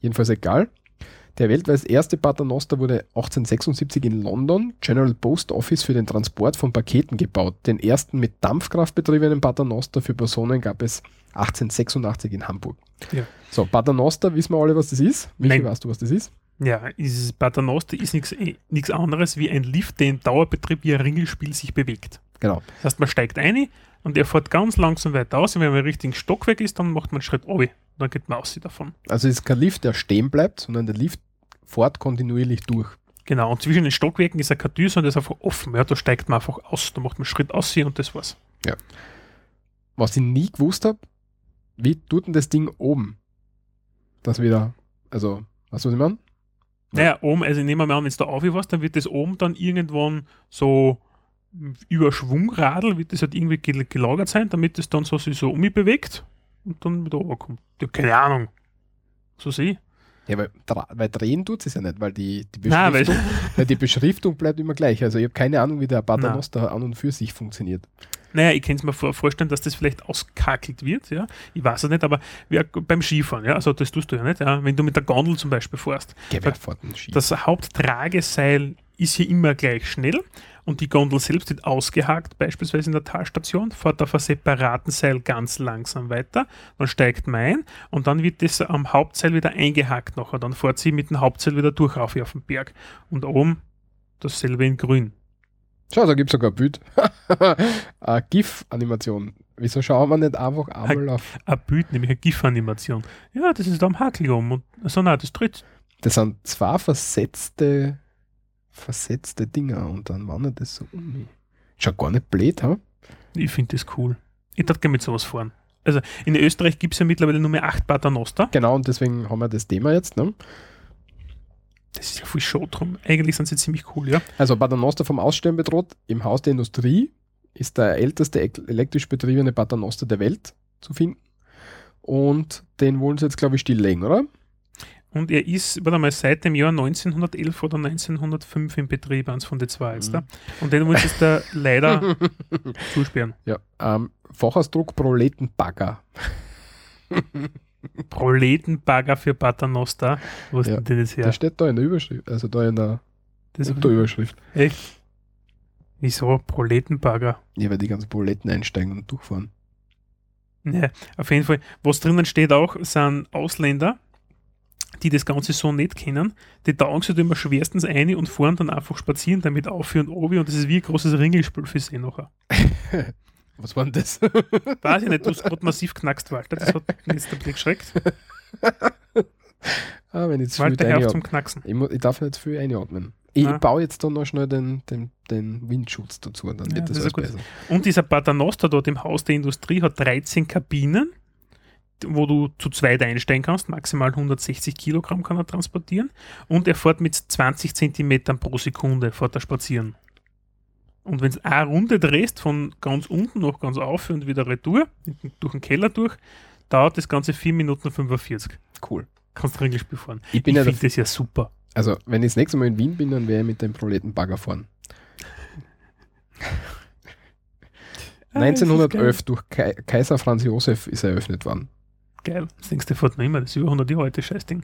Jedenfalls egal. Der weltweit erste Paternoster wurde 1876 in London, General Post Office, für den Transport von Paketen gebaut. Den ersten mit Dampfkraft betriebenen Paternoster für Personen gab es 1886 in Hamburg. Ja. So, Paternoster, wissen wir alle, was das ist? Michi, Nein. weißt du, was das ist? Ja, dieses Paternoster ist nichts anderes wie ein Lift, der im Dauerbetrieb wie ein Ringelspiel sich bewegt. Genau. Das heißt, man steigt ein und er fährt ganz langsam weiter aus. Und wenn man im richtigen Stockwerk ist, dann macht man einen Schritt runter. Dann geht man aus davon. Also es ist kein Lift, der stehen bleibt, sondern der Lift fährt kontinuierlich durch. Genau, und zwischen den Stockwerken ist ein Tür, sondern das ist einfach offen. Ja, da steigt man einfach aus. Da macht man einen Schritt aus und das war's. Was ich nie gewusst habe, wie tut denn das Ding oben? Das wieder, also, weißt du, was ich meine? Ja. Naja, oben, also nehmen wir mal an, wenn es da auf was, dann wird das oben dann irgendwann so über Schwungradl, wird das halt irgendwie gel- gelagert sein, damit es dann so sich so um mich bewegt und dann wieder runterkommt. Ja, keine Ahnung. So sehe ich. Ja, weil, weil drehen tut es ja nicht, weil die, die, Nein, weil- Beschriftung, weil die Beschriftung bleibt immer gleich. Also ich habe keine Ahnung, wie der Paternoster an und für sich funktioniert. Naja, ich kann es mir vor, vorstellen, dass das vielleicht auskakelt wird, ja. Ich weiß es nicht, aber beim Skifahren, ja, also das tust du ja nicht, ja. Wenn du mit der Gondel zum Beispiel fährst, das Haupttrageseil ist hier immer gleich schnell und die Gondel selbst wird ausgehakt, beispielsweise in der Talstation, fährt auf einem separaten Seil ganz langsam weiter, dann steigt man ein und dann wird das am Hauptseil wieder eingehakt nachher. Dann fährt sie mit dem Hauptseil wieder durch auf den Berg. Und oben dasselbe in grün. Schau, da gibt es sogar ein Bild. Eine GIF-Animation. Wieso schauen wir nicht einfach einmal auf? Ein Bild, nämlich eine GIF-Animation. Ja, das ist da am Hakel um. Und, also nein, das tritt. Das sind zwei versetzte, versetzte Dinger und dann wandert das so um mich. Schaut gar nicht blöd, ha? Ich finde das cool. Ich darf gerne mit sowas fahren. Also in Österreich gibt es ja mittlerweile nur mehr acht Paternoster. Genau, und deswegen haben wir das Thema jetzt. Ne? Das ist ja viel Show drum. Eigentlich sind sie ziemlich cool, ja. Also Paternoster vom Aussterben bedroht. Im Haus der Industrie ist der älteste ek- elektrisch betriebene Paternoster der Welt zu finden. Und den wollen sie jetzt, glaube ich, stilllegen, oder? Und er ist, warte mal, seit dem Jahr 1911 oder 1905 in Betrieb, eins von den zwei jetzt. Mhm. Da. Und den muss jetzt da leider zusperren. Ja. Ähm, Fachausdruck Proletenbagger. Proletenbagger für Paternoster. Wo ist Ja, denn das her? Das steht da in der Überschrift, also da in der Das Unterüberschrift. echt? Wieso Proletenbagger? Ja, weil die ganzen Proleten einsteigen und durchfahren. Ja, auf jeden Fall. Was drinnen steht auch, sind Ausländer, die das Ganze so nicht kennen. Die taugen sich immer schwerstens ein und fahren dann einfach spazieren damit auf und obi und das ist wie ein großes Ringelspiel für sie nachher. Was war denn das? Weiß ich nicht, du hast gerade massiv knackst, Walter. Das hat mich jetzt ein bisschen geschreckt. ah, wenn ich viel Walter, hör auf zum Knacksen. Ich, ich darf nicht zu viel einatmen. Ich Nein. baue jetzt dann noch schnell den, den, den Windschutz dazu, dann Ja, wird das, das alles besser. Und dieser Paternoster dort im Haus der Industrie hat 13 Kabinen, wo du zu zweit einsteigen kannst. Maximal 160 Kilogramm kann er transportieren. Und er fährt mit 20 Zentimetern pro Sekunde fährt er spazieren. Und wenn du eine Runde drehst, von ganz unten nach ganz auf und wieder retour, durch den Keller durch, dauert das Ganze 4 Minuten 45. Cool. Kannst Ringelspiel fahren. Ich Ich ja finde das ja super. also, wenn ich das nächste Mal in Wien bin, dann werde ich mit dem Proletenbagger fahren. Ah, das ist 1911 durch Kai Kaiser Franz Josef ist eröffnet worden. Geil. Das denkst du fort noch immer. Das ist über 100 Jahre alt, das Scheißding.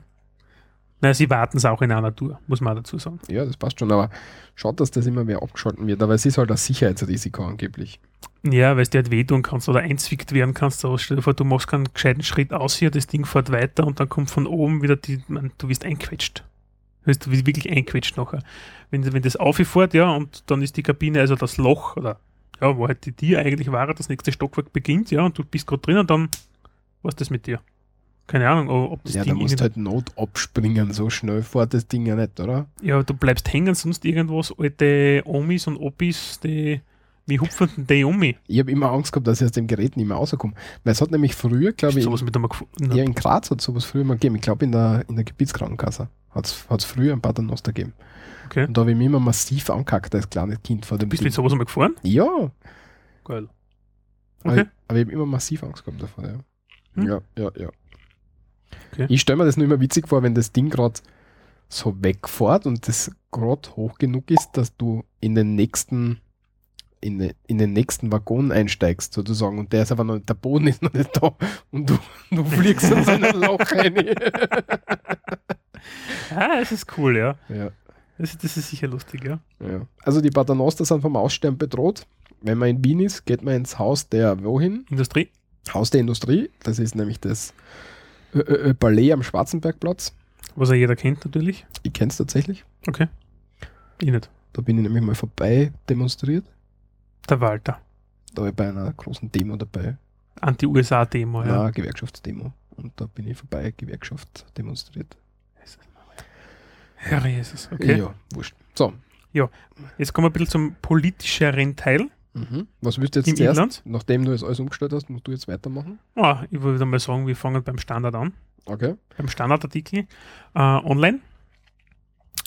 Na, sie warten es auch in einer Tour, muss man dazu sagen. Ja, das passt schon, aber schaut, dass das immer mehr abgeschalten wird. Aber es ist halt ein Sicherheitsrisiko angeblich. Ja, weil es dir halt wehtun kannst oder einzwickt werden kannst. Aber stell dir vor, du machst keinen gescheiten Schritt aus hier, das Ding fährt weiter und dann kommt von oben wieder die, man, du wirst einquetscht. Du wirst wirklich einquetscht nachher. Wenn, wenn das auffährt, ja, und dann ist die Kabine, also das Loch, oder ja, wo halt die Tür eigentlich war, das nächste Stockwerk beginnt, ja, und du bist gerade drin und dann, was ist das mit dir? Keine Ahnung, ob das ja, da Ding musst du irgendwie- halt Not abspringen, so schnell fährt das Ding ja nicht, oder? Ja, du bleibst hängen, sonst irgendwas, alte Omis und Opis, die, wie hupfen die um mich? Ich habe immer Angst gehabt, dass ich aus dem Gerät nicht mehr rauskomme. Weil es hat nämlich früher, glaube ich, sowas mit einmal gefunden. ja, in Graz hat sowas früher mal gegeben. Ich glaube, in der, in der Gebietskrankenkasse hat es früher ein Paternoster gegeben. Okay. Und da habe ich mich immer massiv angekackt als kleines Kind vor dem Bist du mit sowas einmal gefahren? Ja, Geil. aber, Okay. ich, aber ich habe immer massiv Angst gehabt davor. Ja, Hm. ja, ja. ja. Okay. Ich stelle mir das nur immer witzig vor, wenn das Ding gerade so wegfährt und das gerade hoch genug ist, dass du in den nächsten in, den- in den nächsten Waggon einsteigst, sozusagen, und der ist aber noch der Boden ist noch nicht da und du, du fliegst in so ein Loch rein. Ah, das ist cool, ja. ja. Das, das ist sicher lustig, ja. Ja. Also die Paternoster sind vom Aussterben bedroht. Wenn man in Wien ist, geht man ins Haus der wohin? Industrie? Haus der Industrie. Das ist nämlich das äh, äh, Palais am Schwarzenbergplatz. Was ja jeder kennt natürlich. Ich kenne es tatsächlich. Okay. Ich nicht. Da bin ich nämlich mal vorbei demonstriert. Der Walter. Da war ich bei einer großen Demo dabei. Anti-USA-Demo, ja. Ja, Gewerkschaftsdemo. Und da bin ich vorbei, Gewerkschaft demonstriert. Herr Jesus, okay. Ja, wurscht. So. Jetzt kommen wir ein bisschen zum politischeren Teil Mhm. Was willst du jetzt im zuerst? Inland. Nachdem du jetzt alles umgestellt hast, musst du jetzt weitermachen? Ah, ich würde mal sagen, wir fangen beim Standard an. Okay. beim Standardartikel äh, online.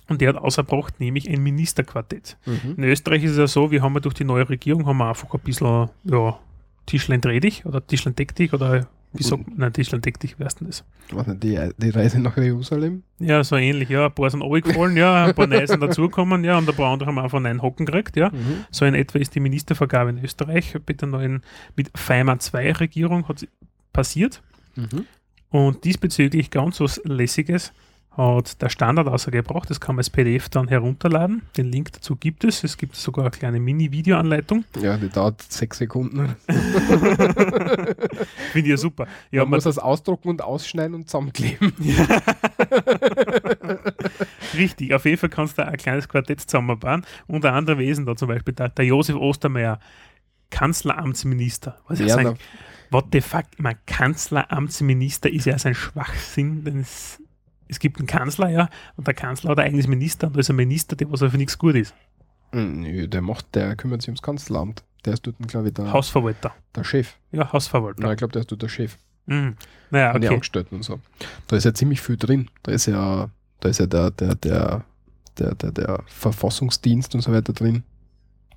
Und der hat ausgebracht, nämlich ein Ministerquartett. Mhm. In Österreich ist es ja so, wir haben ja durch die neue Regierung haben wir einfach ein bisschen ja, Tischlein dreh dich oder Tischlein deck dich oder wie sagt man, nein, Tischlein deck dich, wer ist denn das? Was nicht, die, die Reise nach Jerusalem? Ja, so ähnlich, ja, ein paar sind runtergefallen, ja, ein paar neue sind dazugekommen, ja, und ein paar andere haben einfach einen Hocken gekriegt, ja. Mhm. So in etwa ist die Ministervergabe in Österreich mit der neuen, mit Feimer 2 Regierung hat sie passiert. Mhm. Und diesbezüglich ganz was Lässiges hat der Standard ausgebracht. Das kann man als PDF dann herunterladen. Den Link dazu gibt es. Es gibt sogar eine kleine Mini-Videoanleitung. Ja, die dauert sechs Sekunden. Finde ich ja super. Ja, man muss das ausdrucken und ausschneiden und zusammenkleben. richtig. Auf jeden Fall kannst du ein kleines Quartett zusammenbauen. Unter anderem Wesen da zum Beispiel der, der Josef Ostermeier, Kanzleramtsminister. Was ich Ja, sagen, na- what the fuck? Ich meine, Kanzleramtsminister ist ja so ein Schwachsinn, denn es, es gibt einen Kanzler, ja, und der Kanzler hat ein eigenes Minister und da ist ein Minister, der was für nichts gut ist. Hm, Nö, der macht, der kümmert sich ums Kanzleramt. Der ist dort, glaube ich, der, Hausverwalter. der Chef. Ja, Hausverwalter. Nein, ich glaube, der ist dort der Chef. Mhm. Naja, okay. Angestellten und so. Da ist ja ziemlich viel drin. Da ist ja, da ist ja der, der, der, der, der, der Verfassungsdienst und so weiter drin.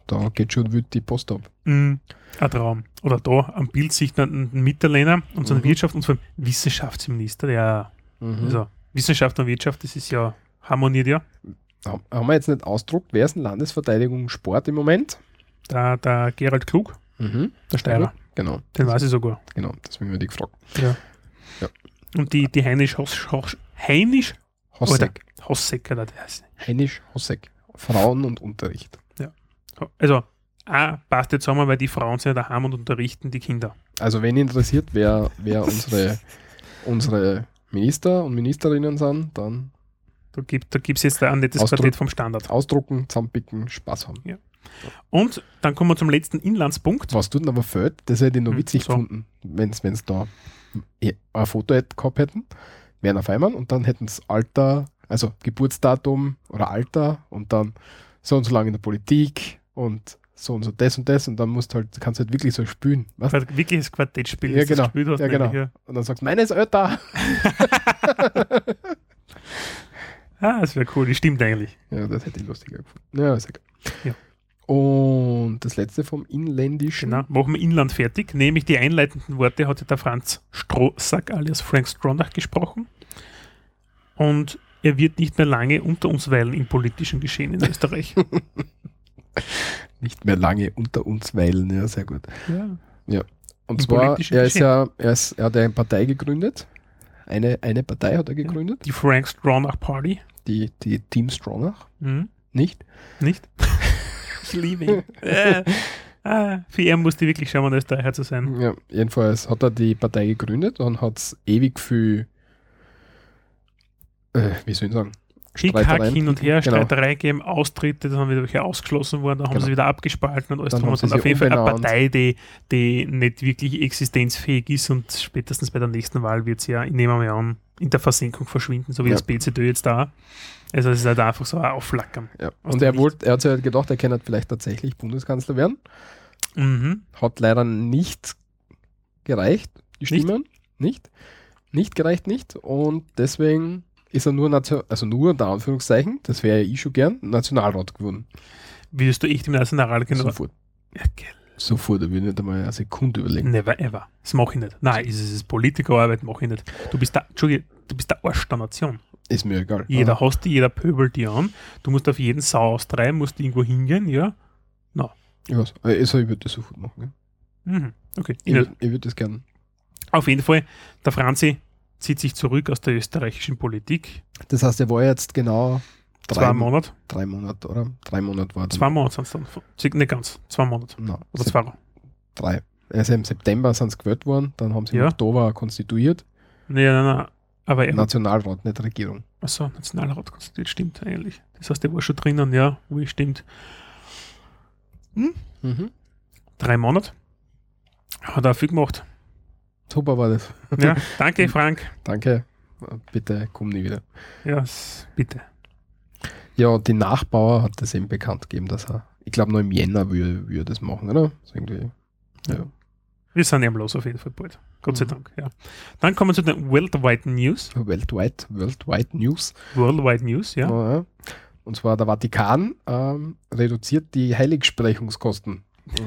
Da geht schon wild die Post ab. Mhm. Ein Traum. Oder da am Bild sieht man einen Mitterlehner, unseren Mhm. Wirtschaft allem Wissenschaftsminister, der, also Wissenschaft und Wirtschaft, das ist ja harmoniert ja. Haben wir jetzt nicht ausdruckt, wer ist in Landesverteidigung Sport im Moment? Der, der Gerald Klug, Mhm. der Steirer, Genau, den weiß ich sogar. genau, deswegen habe ich gefragt. Und die, die Heinisch Hoss, Hoss, Heinisch Hossek. Hosseck, oder der heißt. Heinisch Hossek. Frauen und Unterricht. Also, A, passt jetzt zusammen, weil die Frauen sind ja daheim und unterrichten die Kinder. Also wenn interessiert, wer, wer unsere, unsere Minister und Ministerinnen sind, dann Da gibt es da gibt's jetzt ein nettes Ausdruck. Quartett vom Standard. ausdrucken, zusammenpicken, Spaß haben. Und dann kommen wir zum letzten Inlandspunkt. Was tut denn aber fehlt, das hätte ich noch Hm, witzig so. gefunden, wenn es da ein Foto hätt- gehabt hätten, wären auf einmal und dann hätten es Alter, also Geburtsdatum oder Alter und dann so und so lange in der Politik und so und so das und das und dann musst halt, kannst du halt wirklich so spülen. Was? Wirkliches Quartettspiel, Ja, das du genau. hast. Ja, genau. Und dann sagst du, meine ist älter. Ah, das wäre cool, das stimmt eigentlich. Ja, das hätte ich lustiger gefunden. Ja, ist egal. Ja. Und das letzte vom Inländischen. Genau. Machen wir Inland fertig. Nämlich die einleitenden Worte hat ja der Franz Strohsack alias Frank Stronach gesprochen. Und er wird nicht mehr lange unter uns weilen im politischen Geschehen in Österreich. Nicht mehr lange unter uns weilen, ja, sehr gut. Ja. Und Im zwar, er ist ja, er, ist, er hat ja eine Partei gegründet. Eine, eine Partei hat er gegründet, Die Frank Stronach Party. die, die Team Stronach, Mhm. nicht? Nicht? ich liebe ihn. äh, ah, für ihn musste wirklich schauen, Österreicher zu sein. Ja, jedenfalls hat er die Partei gegründet und hat es ewig viel, äh, wie soll ich sagen, Hickhack hin und her, Genau. Streiterei gegeben, Austritte, dann haben wieder welche ausgeschlossen worden, dann haben Genau. sie wieder abgespalten und alles Dann drum haben und dran. Auf jeden Fall eine. Partei, die, die nicht wirklich existenzfähig ist und spätestens bei der nächsten Wahl wird sie ja, ich nehme mal an, in der Versenkung verschwinden, so wie Ja. das BZÖ jetzt da. Also es ist halt einfach so ein Aufflackern. Ja. Und er, wollte, er hat sich halt gedacht, er kann halt vielleicht tatsächlich Bundeskanzler werden. Mhm. Hat leider nicht gereicht, die Nicht? Stimmen. Nicht? Nicht gereicht, nicht. Und deswegen ist er nur, Nation also nur unter Anführungszeichen, das wäre ja ich schon gern, Nationalrat geworden. Würdest du echt im Nationalrat genau? Sofort. Ja, geil. Sofort, da will ich nicht einmal eine Sekunde überlegen. Never ever. Das mache ich nicht. Nein, es ist Politikerarbeit, mache ich nicht. Du bist der, Entschuldige, du bist der Arsch der Nation. Ist mir egal. Jeder Aber hasst dich, jeder pöbelt dich an. Du musst auf jeden Sau austreiben, musst irgendwo hingehen, ja. Ich, weiß, äh, also ich würde das sofort machen. Ja. Mhm. Okay. Ich würde würd das gern. Auf jeden Fall, der Franzi zieht sich zurück aus der österreichischen Politik. Das heißt, er war jetzt genau drei, Zwei Monate. drei Monate, oder? Drei Monate war. Zwei Monate sind es dann. Nicht ganz. Zwei Monate. Nein, Oder zwei. drei. Also im September sind sie gewählt worden, dann haben sie Ja. im Oktober konstituiert. Nee, nein, nein. Aber er Nationalrat, nicht Regierung. Achso, Nationalrat konstituiert, stimmt eigentlich. Das heißt, der war schon drinnen, ja, wie stimmt. Mhm. Drei Monate. Hat er viel gemacht. Super war das. Ja, danke, Frank. Danke. Bitte komm nie wieder. Ja, bitte. Ja, und die Nachbauer hat das eben bekannt gegeben, dass er, ich glaube, noch im Jänner würde, er das machen, oder? So irgendwie. Ja. Wir sind ja los auf jeden Fall bald. Gott sei Mhm. Dank, ja. Dann kommen wir zu den Worldwide News. Weltweit, Worldwide News. Worldwide News, ja. Ja, ja. Und zwar der Vatikan ähm, reduziert die Heiligsprechungskosten.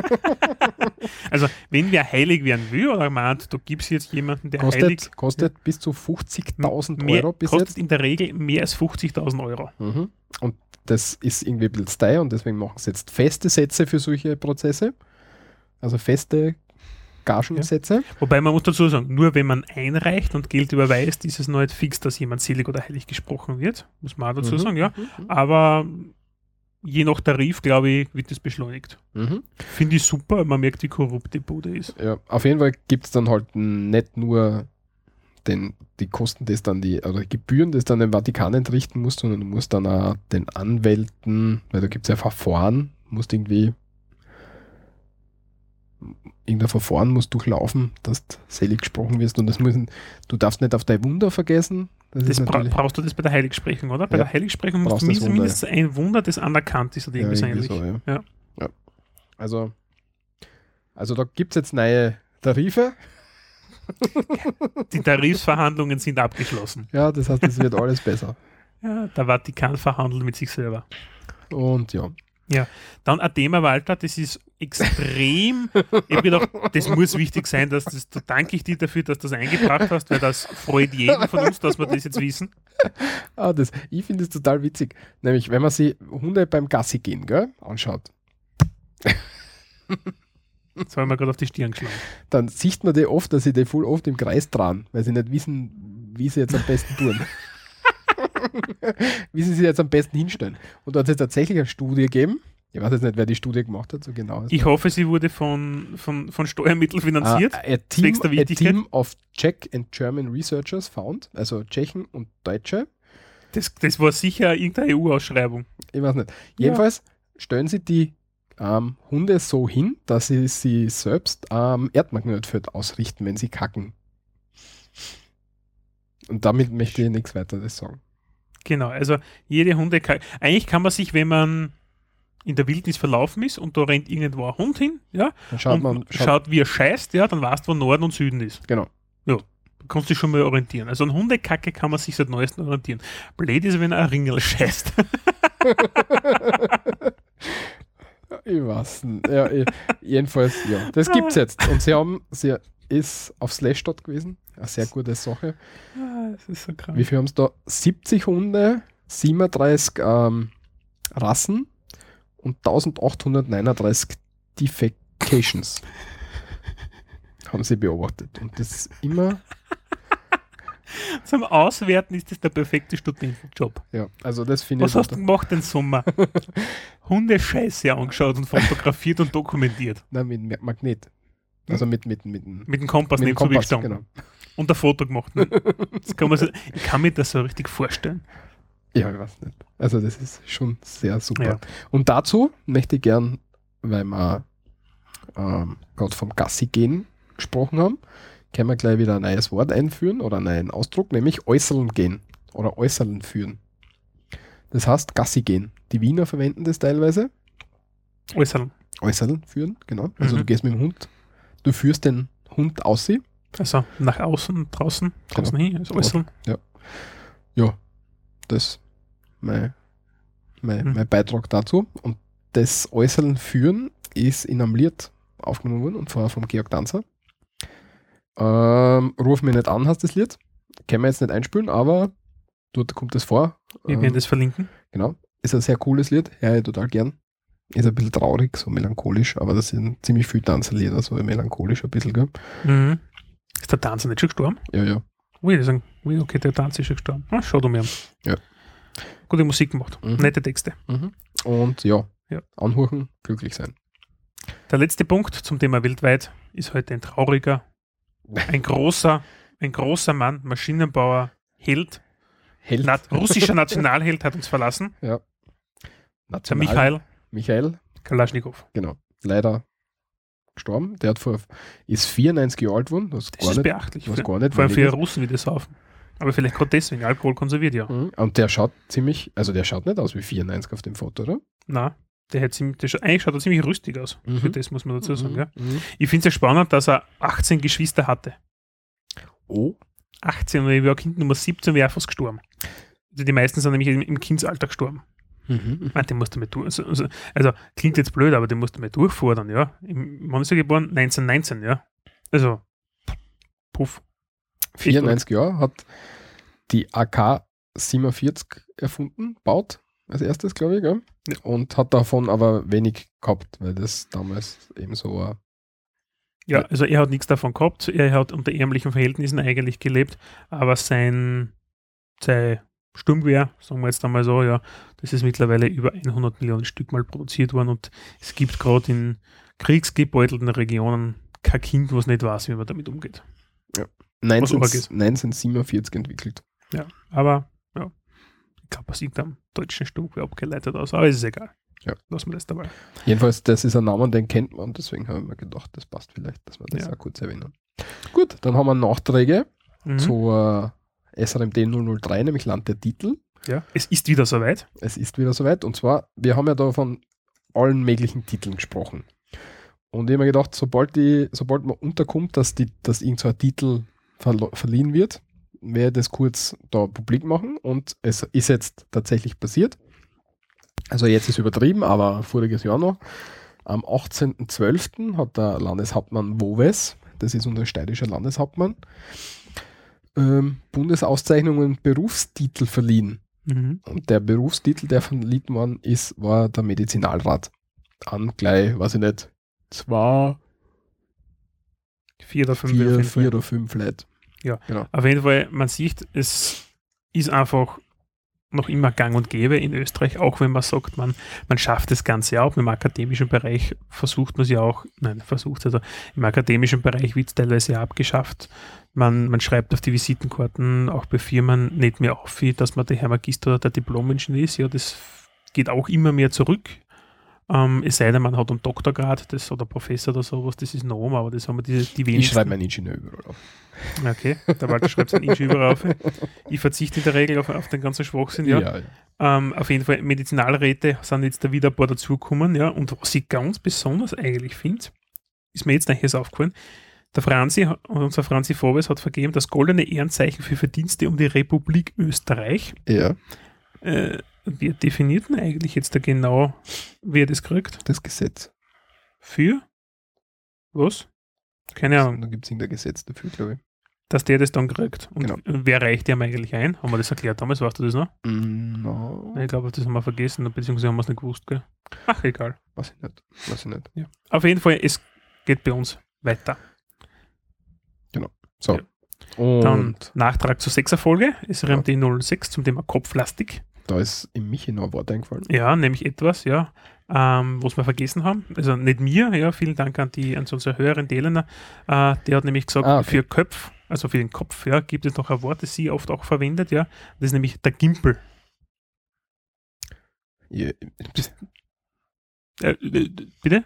Also, wenn wer heilig werden will oder meint, da gibt es jetzt jemanden, der heilig Kostet, kostet bis zu 50.000 mehr, Euro bis kostet jetzt. in der Regel mehr als 50.000 Euro. Mhm. Und das ist irgendwie ein bisschen steil und deswegen machen sie jetzt feste Sätze für solche Prozesse. Also feste Gagensätze. Wobei man muss dazu sagen, nur wenn man einreicht und Geld überweist, ist es noch nicht fix, dass jemand selig oder heilig gesprochen wird. Muss man auch dazu Mhm. sagen, ja. Aber je nach Tarif, glaube ich, wird das beschleunigt. Mhm. Finde ich super, man merkt, wie korrupt die Bude ist. Ja, auf jeden Fall gibt es dann halt nicht nur den, die Kosten, das dann die, oder Gebühren, das dann dem Vatikan entrichten musst, sondern du musst dann auch den Anwälten, weil da gibt es ja Verfahren, musst irgendwie irgendein Verfahren muss durchlaufen, dass du selig gesprochen wirst und das müssen, du darfst nicht auf dein Wunder vergessen. Das, Das bra brauchst du das bei der Heiligsprechung, oder? Bei Ja. der Heiligsprechung musst Brauchst du mindestens, Wunder, mindestens ein Wunder, das anerkannt ist oder ja, irgendwie ähnlich. so. Ja. Ja. Also, also da gibt es jetzt neue Tarife. Die Tarifsverhandlungen sind abgeschlossen. Ja, das heißt, es wird alles besser. Ja, der Vatikan verhandelt mit sich selber. Und ja, Dann ein Thema, Walter, das ist extrem. ich habe gedacht, das muss wichtig sein, dass das, da danke ich dir dafür, dass du das eingebracht hast, weil das freut jeden von uns, dass wir das jetzt wissen. Ah, das, ich finde es total witzig. Nämlich, wenn man sich Hunde beim Gassi gehen gell, anschaut, Das habe ich mir gerade auf die Stirn geschlagen. dann sieht man die oft, dass sie die voll oft im Kreis dran, weil sie nicht wissen, wie sie jetzt am besten tun. Wie sie sich jetzt am besten hinstellen. Und da hat es jetzt tatsächlich eine Studie gegeben. Ich weiß jetzt nicht, wer die Studie gemacht hat, so genau. Ich hoffe, sie wurde von, von, von Steuermitteln finanziert. Ah, a, team, a team of Czech and German researchers found, also Tschechen und Deutsche, Das, das war sicher irgendeine EU-Ausschreibung. ich weiß nicht. Ja. Jedenfalls stellen sie die ähm, Hunde so hin, dass sie sie selbst am Erdmagnetfeld ausrichten, wenn sie kacken. Und damit möchte ich nichts weiteres sagen. Genau, also jede Hunde. Eigentlich kann man sich, wenn man in der Wildnis verlaufen ist und da rennt irgendwo ein Hund hin, ja, Dann schaut und man, schaut, schaut, wie er scheißt, ja, dann weißt du, wo Norden und Süden ist. genau. Du kannst dich schon mal orientieren. Also an Hundekacke kann man sich seit neuestem orientieren. Blöd ist, wenn er ein Ringel scheißt. Ich weiß nicht. Ja, jedenfalls, ja. Das gibt's jetzt. Und sie haben, sie ist auf Slashdot gewesen. Eine sehr gute Sache. Das ist so krank. Wie viel haben es da? 70 Hunde, 37 ähm, Rassen, und 1839 Defecations haben sie beobachtet. Und das ist immer, Zum Auswerten ist das der perfekte Studentenjob. ja, also das finde ich. Was hast du gemacht den Sommer? Hundescheiße angeschaut und fotografiert und dokumentiert. Nein, mit Ma- Magnet. Also mit, mit, mit, mit dem Kompass neben so Kompass, gestanden. genau. Und ein Foto gemacht. Ne? Kann so, ich kann mir das so richtig vorstellen. Ja, ich weiß nicht. Also das ist schon sehr super. Ja. Und dazu möchte ich gern, weil wir ähm, gerade vom Gassi gehen gesprochen haben, können wir gleich wieder ein neues Wort einführen oder einen neuen Ausdruck, nämlich äußern gehen oder äußern führen. Das heißt Gassi gehen. Die Wiener verwenden das teilweise. Äußern. Äußern führen, genau. Also Mhm. du gehst mit dem Hund, du führst den Hund aus sie. Also nach außen, draußen, draußen hin, also äußern. Ja, das mein, mein, Mhm. mein Beitrag dazu. Und das Äußern führen ist in einem Lied aufgenommen worden, und zwar vom Georg Danzer. Ähm, Ruf mich nicht an, heißt das Lied. Können wir jetzt nicht einspielen, aber dort kommt es vor. Wir Ähm, werden das verlinken. Genau. Ist ein sehr cooles Lied, ich total gern. Ist ein bisschen traurig, so melancholisch, aber das sind ziemlich viele Tanzerlieder, so melancholisch ein bisschen, gell? Mhm. Ist der Tanzer nicht schon gestorben? Ja, ja. Ui, die sagen, ui, okay, der Tanzer ist schon gestorben. Ah, schau du mir an. Ja. Gute Musik gemacht. Mhm. Nette Texte. Mhm. Und ja, Ja. anhören, glücklich sein. Der letzte Punkt zum Thema weltweit ist heute ein trauriger, ein großer, ein großer Mann, Maschinenbauer, Held, Held. Na, russischer Nationalheld hat uns verlassen. Der National- Michael Michael, Kalaschnikow. genau, leider gestorben. Der hat vor, ist 94 Jahre alt geworden. Das, Das ist nicht, beachtlich. was Für, gar nicht vor allem für Russen, wie das saufen. Aber vielleicht gerade deswegen. Alkohol konserviert ja. Mhm. Und der schaut ziemlich, also der schaut nicht aus wie 94 auf dem Foto, oder? Na, der hat ziemlich, der eigentlich schaut er ziemlich rüstig aus. Mhm. Für das muss man dazu sagen. Ja. Mhm. Ich finde es ja spannend, dass er 18 Geschwister hatte. Oh, 18 und ich war Kind Nummer 17 wäre fast gestorben. Also die meisten sind nämlich im, im Kindsalter gestorben. Mhm. Meine, den musst du mit. Also, also, klingt jetzt blöd, aber den musst du mit durchfordern, ja. Wann ist er geboren? 1919, ja. Also, puff. 94 Jahre hat die AK 47 erfunden, baut als erstes, glaube ich, gell? Ja. und hat davon aber wenig gehabt, weil das damals eben so war. Ja, also er hat nichts davon gehabt. Er hat unter ärmlichen Verhältnissen eigentlich gelebt, aber sein, sein Sturmgewehr, sagen wir jetzt einmal so, ja, das ist mittlerweile über 100 Millionen Stück mal produziert worden und es gibt gerade in kriegsgebeutelten Regionen kein Kind, was nicht weiß, wie man damit umgeht. 19, arg ist. 1947 entwickelt. Ja, aber ja, ich glaube, es liegt am deutschen Sturmgewehr abgeleitet aus, aber es ist egal. Ja. Lassen wir das dabei. Jedenfalls, das ist ein Name, den kennt man, deswegen habe ich mir gedacht, das passt vielleicht, dass wir das Ja. auch kurz erwähnen. Gut, dann haben wir Nachträge Mhm. zur SRMD 003, nämlich Land der Titel. Ja, es ist wieder soweit. Es ist wieder soweit. Und zwar, wir haben ja da von allen möglichen Titeln gesprochen. Und ich habe mir gedacht, sobald, die, sobald man unterkommt, dass, die, dass irgend so ein Titel verliehen wird, werde ich das kurz da publik machen. Und es ist jetzt tatsächlich passiert. Also jetzt ist übertrieben, aber voriges Jahr noch. Am 18.12. hat der Landeshauptmann Woves, das ist unser steirischer Landeshauptmann, ähm, Bundesauszeichnungen und Berufstitel verliehen. Mhm. Und der Berufstitel, der verliehen worden ist, war der Medizinalrat. An gleich, weiß ich nicht, zwei, Vier oder fünf. vier, vier oder fünf Leute. Auf jeden Fall, man sieht, es ist einfach noch immer gang und gäbe in Österreich, auch wenn man sagt, man, man schafft das Ganze auch. Im akademischen Bereich versucht man es ja auch, nein, versucht also im akademischen Bereich wird es teilweise ja abgeschafft. Man, man schreibt auf die Visitenkarten auch bei Firmen nicht mehr auf, dass man der Herr Magister oder der Diplom-Ingenieur ist. Ja, das geht auch immer mehr zurück. Ähm, es sei denn, man hat einen Doktorgrad das, oder Professor oder sowas, das ist norm, aber das haben wir die, die Ich wenigsten. schreibe meinen Ingenieur überall auf. Okay, der Walter schreibt sein Inch überall auf. Ich verzichte in der Regel auf, auf den ganzen Schwachsinn, ja. ja. Ähm, auf jeden Fall, Medizinalräte sind jetzt da wieder ein paar dazugekommen, ja. Und was ich ganz besonders eigentlich finde, ist mir jetzt nachher aufgefallen, der Franzi, unser Franzi Forbes hat vergeben das goldene Ehrenzeichen für Verdienste um die Republik Österreich. ja, Äh, wer definiert denn eigentlich jetzt da genau, wer das kriegt? das Gesetz. Für? Was? Keine Ahnung. Da gibt es irgendein Gesetz dafür, glaube ich. dass der das dann kriegt. Und Genau. wer reicht ihm eigentlich ein? Haben wir das erklärt damals? Weißt du das noch? Mm, No, Ich glaube, das haben wir vergessen, beziehungsweise haben wir es nicht gewusst. Gell? Ach, egal. weiß ich nicht. Weiß ich nicht. Auf jeden Fall, es geht bei uns weiter. So. Ja. Dann Und Nachtrag zur 6er Folge, SRMD 06 zum Thema Kopflastik. Da ist im Michi noch ein Wort eingefallen. Ja, nämlich etwas, ja, ähm, was wir vergessen haben. Also nicht mir, ja, vielen Dank an die an unsere Hörerinnen, die Elena. Äh, der hat nämlich gesagt, Ah, okay. für Köpf, also für den Kopf, ja, gibt es noch ein Wort, das sie oft auch verwendet, ja. Das ist nämlich der Gimpel. Ich, Äh, äh, bitte?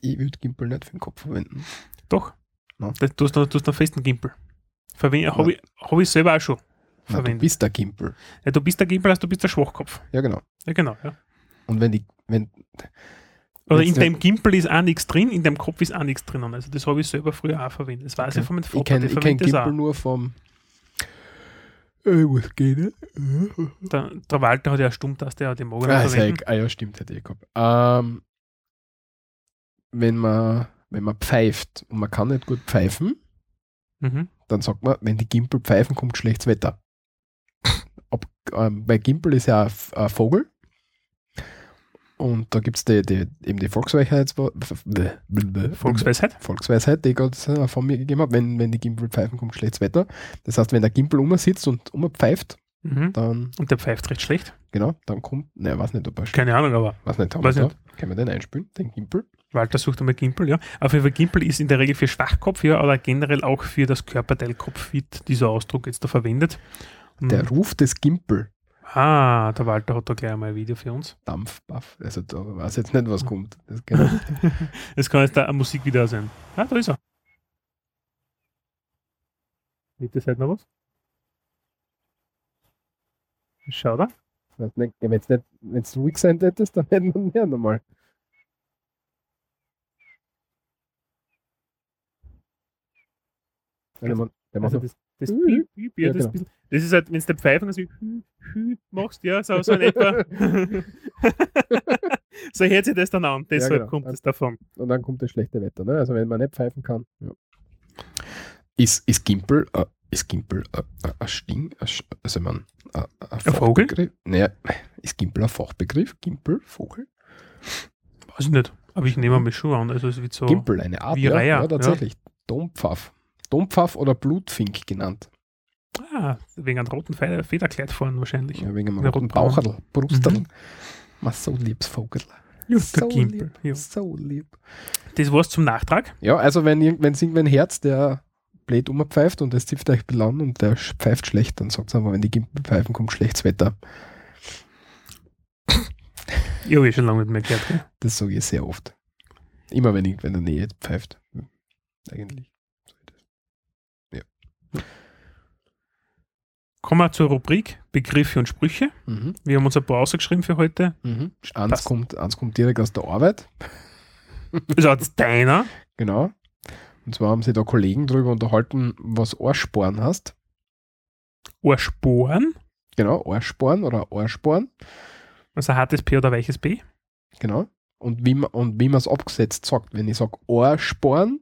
ich würde Gimpel nicht für den Kopf verwenden. Doch. Ja. Das, du, hast, noch- du hast einen festen Gimpel. Verwen- Ja. Habe ich, hab ich selber auch schon Na, du verwendet. bist der Gimpel. ja, du bist der Gimpel, also du bist der Schwachkopf. Ja, genau. Ja, genau. Ja. Und wenn die, wenn, Oder in der- dem Gimpel ist auch nichts drin, in dem Kopf ist auch nichts drinnen. Also das habe ich selber früher auch verwendet. Das weiß Okay. ich von meinem ich Vater, kenne der ich kenn verwendet das Gimpel auch. nur vom äh, was geht nicht? Der, der Walter hat ja Stummtaste, auch die mag er Ah, ah ja, stimmt, hätte ich gehabt. Ähm, wenn man, wenn man pfeift und man kann nicht gut pfeifen, Mhm. dann sagt man, wenn die Gimpel pfeifen, kommt schlechtes Wetter. Ob, ähm, bei Gimpel ist ja ein, Vogel. Und da gibt es die, die, eben die Volksweisheit, Volksweisheit. Volksweisheit, die Gott äh, von mir gegeben hat, wenn, wenn die Gimpel pfeifen, kommt schlechtes Wetter. Das heißt, wenn der Gimpel umsitzt und umpfeift, Mhm. dann, Und der pfeift recht schlecht. genau, dann kommt, ne, weiß nicht, ob er Keine Ahnung, aber weiß nicht, haben Weiß da, nicht. können wir den einspielen, den Gimpel? Walter sucht einmal Gimpel, ja. Auf jeden Fall Gimpel ist in der Regel für Schwachkopf, ja, aber generell auch für das Körperteil Kopf wird dieser Ausdruck jetzt da verwendet. Mhm. Der Ruf des Gimpel, ah, der Walter hat da gleich einmal ein Video für uns. Dampfbaff, also da weiß jetzt nicht, was kommt. Das genau. Es kann jetzt da ein Musikvideo sein. Ah, da ist er. Mit der Seite noch was? Schau da. Weiß nicht, wenn es nicht, wenn's ruhig sein hättest, dann hätten wir mehr nochmal. Wenn man, wenn man Also so, das, Hü. Piep, Piep, ja, Ja, das, genau. das ist halt, wenn du den Pfeifen so hü, hü machst, ja, so, so in etwa. so hört sich das dann an, deshalb genau. kommt es davon. und dann kommt das schlechte Wetter. Ne? Also wenn man nicht pfeifen kann. Ja. Ist, ist Gimpel, äh, ist Gimpel äh, äh, ein Sting, ein also man, äh, ein Vogel? Fachbegriff? Naja, ist Gimpel ein Fachbegriff? Gimpel, Vogel? Weiß ich nicht, aber ich nehme mich schon an, also es wird so. Gimpel, eine Art, wie ja, Reiher, ja, tatsächlich. Dompfaff. Dompfaff oder Blutfink genannt. Ah, wegen einem roten Fe- Federkleid fahren wahrscheinlich. Ja, wegen einem roten Rotbraun. Baucherl, Brustel. Mhm. Man so liebs Vogel. Ja, so lieb, Ja. so lieb. Das war's zum Nachtrag. Ja, also wenn irgend- wenn es irgendwann Herz, der blöd umpfeift und das zipft euch an und der pfeift schlecht, dann sagt aber, wenn die Gimpel pfeifen, kommt schlechtes Wetter. Ich habe schon lange nicht mehr gehört. gell? Das sage ich sehr oft. Immer wenn ich in der Nähe pfeift. Eigentlich. Kommen wir zur Rubrik Begriffe und Sprüche. Mhm. Wir haben uns ein paar ausgeschrieben für heute. Mhm. Eins, kommt, eins kommt direkt aus der Arbeit. Ist auch jetzt deiner. Genau. Und zwar haben sich da Kollegen drüber unterhalten, was Ohrsporen hast. Ohrsporen. Genau, Ohrsporen oder Ohrsporen. Also ein hartes P oder weiches B. Genau. Und wie man und wie man es abgesetzt sagt. Wenn ich sage Ohrsporen,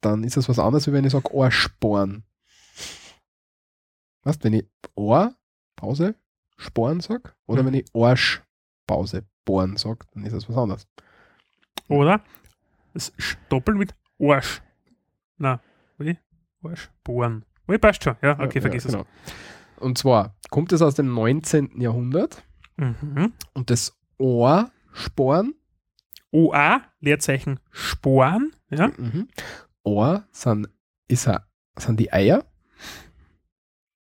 dann ist es was anderes, wie wenn ich sage Ohrsporen. Weißt wenn ich Ohr, Pause, Sporen sag, oder Mhm. wenn ich Arsch, Pause, Bohren sag, dann ist es was anderes. Oder das doppelt mit Arsch. Na, wie? Arsch. Bohren. Oh, passt schon. Ja, okay, Ja, vergiss ja, genau. Und zwar kommt es aus dem 19. Jahrhundert. Mhm. und das Ohrsporen, OA, Leerzeichen Sporen. Ja. mhm. Ohr sind, ist a, sind die Eier,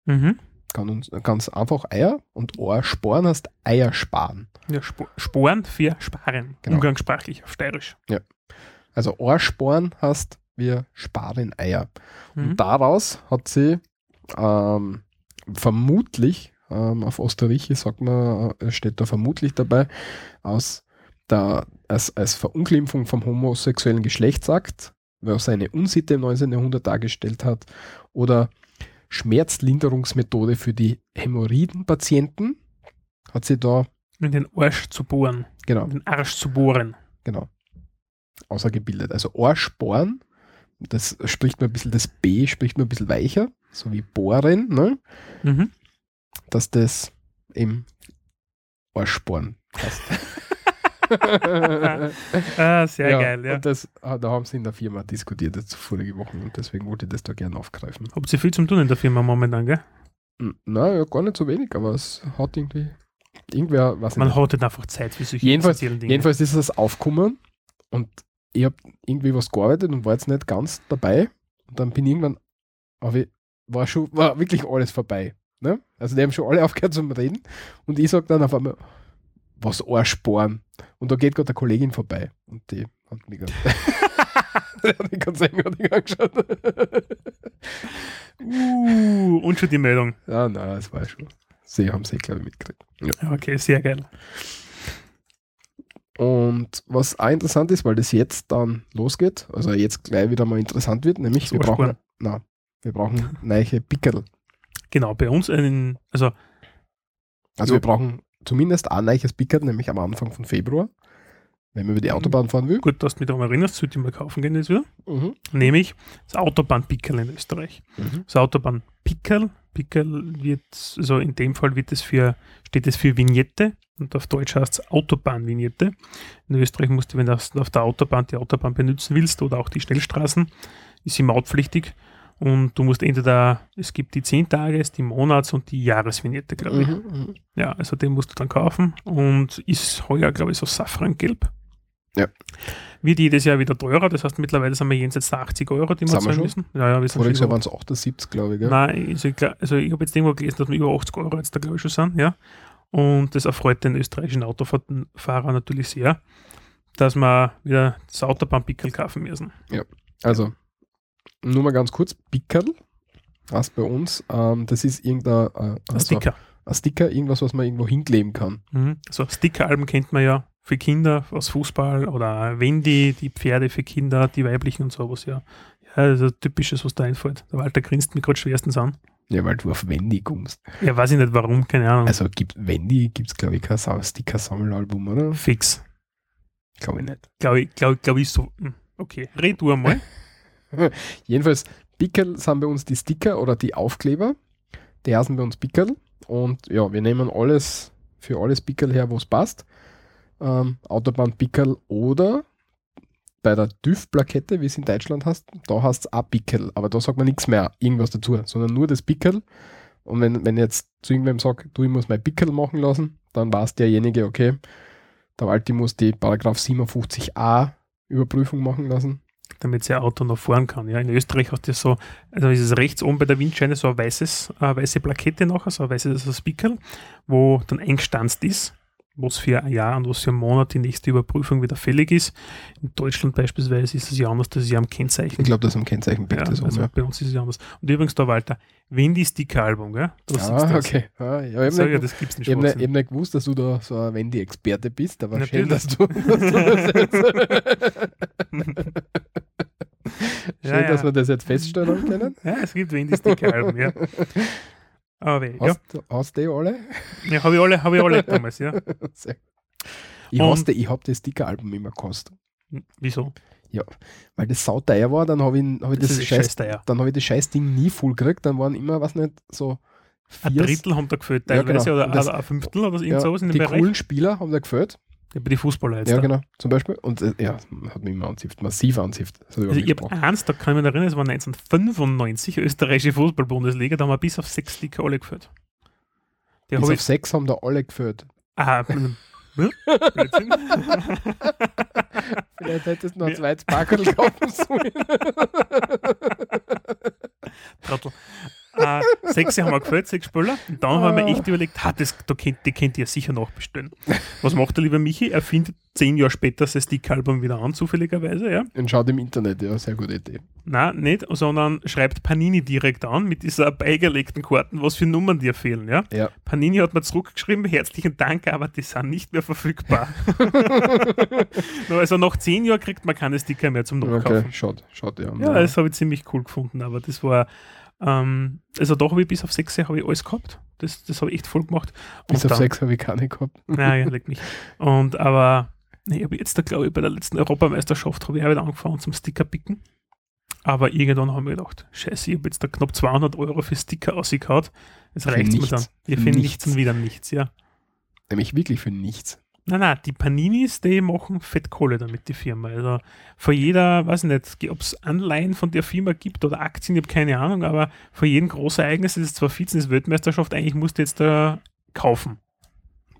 Mhm. ganz, ganz einfach Eier und Ohrsporen heißt Eiersparen. ja Sp Sporen für Sparen. Genau. Umgangssprachlich auf Steirisch. Also Ohrsporen heißt, wir sparen Eier. Mhm. Und daraus hat sie ähm, vermutlich, ähm, auf Österreichisch sagt man, steht da vermutlich dabei, aus der, als, als Verunglimpfung vom homosexuellen Geschlechtsakt, was eine Unsitte im 19. Jahrhundert dargestellt hat, oder Schmerzlinderungsmethode für die Hämorrhoidenpatienten, hat sie da, In den Arsch zu bohren. genau, In den Arsch zu bohren. genau, außergebildet. Also Ohrsporen Das spricht mir ein bisschen, das B spricht mir ein bisschen weicher, so wie bohren, ne? Mhm. dass das eben Arschsporn heißt. ah, sehr geil, ja. Und das, ah, da haben sie in der Firma diskutiert jetzt vorige Woche und deswegen wollte ich das da gerne aufgreifen. Habt ihr viel zum Tun in der Firma momentan, gell? N- Na, ja, gar nicht so wenig, aber es hat irgendwie, irgendwer, was Man hat halt einfach Zeit für solche Jedenfalls- Dinge. Jedenfalls ist das aufgekommen und ich habe irgendwie was gearbeitet und war jetzt nicht ganz dabei. Und dann bin ich irgendwann, aber war schon, war wirklich alles vorbei. Ne? Also die haben schon alle aufgehört zum Reden und ich sage dann auf einmal, was Arschbohren. Und da geht gerade eine Kollegin vorbei und die hat mich die hat mich ganz eigenartig angeschaut. uh, und schon die Meldung. ja, nein, das war schon. Sie haben sie, glaube ich, mitgekriegt. Ja. Okay, sehr geil. Und was auch interessant ist, weil das jetzt dann losgeht, also jetzt gleich wieder mal interessant wird, nämlich Das wir brauchen, na, wir brauchen neue Pickerl. Genau, bei uns einen, also Also Jo. wir brauchen zumindest ein neues Pickerl, nämlich am Anfang von Februar, wenn man über die Mhm. Autobahn fahren will. gut, dass du mich daran erinnerst, sollte ich mal kaufen gehen jetzt wieder. Mhm. Nämlich das Autobahnpickerl in Österreich. Mhm. Das Autobahnpickerl, Pickerl wird, also in dem Fall wird es für, steht es für Vignette und auf Deutsch heißt es Autobahnvignette. In Österreich musst du, wenn du auf der Autobahn die Autobahn benutzen willst oder auch die Schnellstraßen, ist sie mautpflichtig und du musst entweder, es gibt die 10 Tages, die Monats- und die Jahresvignette, glaube ich. Mhm. Mhm. Ja, also den musst du dann kaufen und ist heuer, glaube ich, so safrangelb. Ja. Wird jedes Jahr wieder teurer, das heißt mittlerweile sind wir jenseits der 80 Euro, die wir zahlen schon? müssen. Ja, ja, wir sind Voriges Jahr waren es 78, glaube ich. Gell? Nein, also also ich habe jetzt irgendwo gelesen, dass wir über 80 Euro jetzt da glaube ich schon sind, ja. Und das erfreut den österreichischen Autofahrer natürlich sehr, dass wir wieder das Autobahnpickel kaufen müssen. Also, nur mal ganz kurz, Pickerl heißt bei uns, ähm, das ist irgendein äh, also Sticker. ein Sticker, irgendwas, was man irgendwo hinkleben kann. Mhm. So Stickeralben kennt man ja für Kinder aus Fußball oder Wendy, die Pferde für Kinder, die weiblichen und sowas, ja. Ja, das ist ein typisches, was da einfällt. Der Walter grinst mich gerade schwerstens an. Ja, weil du auf Wendy kommst. Ja, weiß ich nicht warum, keine Ahnung. Also gibt Wendy, gibt es glaube ich kein Sa- Sticker-Sammelalbum, oder? Fix. Glaube ich nicht. Glaube ich, glaube glaub ich so. Hm, Okay, red du einmal. Jedenfalls, Pickerl sind bei uns die Sticker oder die Aufkleber. Die heißen bei uns Pickerl. Und ja, wir nehmen alles für alles Pickerl her, wo es passt. Ähm, Autobahn-Pickerl oder bei der TÜV-Plakette, wie es in Deutschland hast, da hast es auch Pickerl. Aber da sagt man nichts mehr, irgendwas dazu, sondern nur das Pickerl. Und wenn, wenn jetzt zu irgendwem sage, du, ich muss mein Pickerl machen lassen, dann weiß derjenige, okay, der Walti muss die Paragraph 57a Überprüfung machen lassen. Damit sein Auto noch fahren kann. Ja, in Österreich hast du so, also ist es rechts oben bei der Windscheine so eine weißes, eine weiße Plakette nachher, so ein weißes so ein Speaker, wo dann eingestanzt ist, was für ein Jahr und was für einen Monat die nächste Überprüfung wieder fällig ist. In Deutschland beispielsweise ist es ja anders, das ist ja am Kennzeichen. Ich glaube, das ist am Kennzeichenbild. Ja, das also ja. bei uns ist es ja anders. Und übrigens da, Walter, Wendy Sticker-Album, gell? Ah, das. okay. Ah, ja, ich habe nicht, nicht. nicht, gewusst, dass du da so ein Wendy-Experte bist, aber schön, Natürlich. dass du, dass du das Ja, ja. wir das jetzt feststellen können. Ja, es gibt Wendy Sticker-Alben, ja. Aber ja, Hast, hast du die alle? ja habe ich alle, habe ich alle damals, ja. Ich, Und- die- ich habe das Sticker-Album immer gekostet. Wieso? Weil das sauteuer war, dann habe ich, hab ich Das das, scheiß, scheißteuer. dann habe ich das Scheißding nie voll gekriegt. Dann waren immer, was nicht, so Ein vier, Drittel haben da gefällt Ja, teilweise genau. oder, das- ein Fünftel oder irgend ja, sowas in die dem Bereich. coolen Spieler haben da gefällt. Ja, bei den Fußballer jetzt. Ja, da. genau, zum Beispiel. Und äh, ja, hat mich immer anzifft, massiv hat Also ich habe eins, da kann ich mich erinnern, es war 1995, österreichische Fußball-Bundesliga, da haben wir bis auf sechs Sticker alle geführt. Die Bis auf ich. sechs haben da alle. Ah, hm, hm, Blödsinn. Vielleicht hättest du noch ein zweites Packerl kaufen sollen. Trottel. Äh, sechs haben wir gefällt, sechs Spieler. Und dann haben wir Ah. echt überlegt, ha, das, da könnt, die könnt ihr sicher nachbestellen. Was macht der liebe Michi? Er findet zehn Jahre später sein Stick-Album wieder an, zufälligerweise, ja. Und schaut im Internet, ja, sehr gute Idee. Nein, nicht, sondern schreibt Panini direkt an mit dieser beigelegten Karten, was für Nummern dir fehlen. Ja? Ja. Panini hat mir zurückgeschrieben, herzlichen Dank, aber die sind nicht mehr verfügbar. Also nach zehn Jahren kriegt man keine Sticker mehr zum Okay, Nachkaufen. schaut, schaut ja. Ja, das habe ich ziemlich cool gefunden, aber das war, ähm, also da habe ich bis auf sechs habe ich alles gehabt. Das, das habe ich echt voll gemacht. Bis Und auf dann- sechs habe ich keine gehabt. Naja, leck mich. Und aber, nee, aber jetzt, da glaube ich, bei der letzten Europameisterschaft habe ich wieder angefangen zum Sticker picken. Aber irgendwann haben wir gedacht, scheiße, ich habe jetzt da knapp 200 Euro für Sticker ausgehauen. Das Für reicht mir dann. Wir finden nichts. nichts und wieder nichts, ja. Nämlich wirklich für nichts. Nein, nein, die Paninis, die machen Fettkohle damit, die Firma. Also für jeder, weiß ich nicht, ob es Anleihen von der Firma gibt oder Aktien, ich habe keine Ahnung, aber für jeden Großereignis, das ist zwar Vize, das Weltmeisterschaft, eigentlich musst du jetzt da kaufen.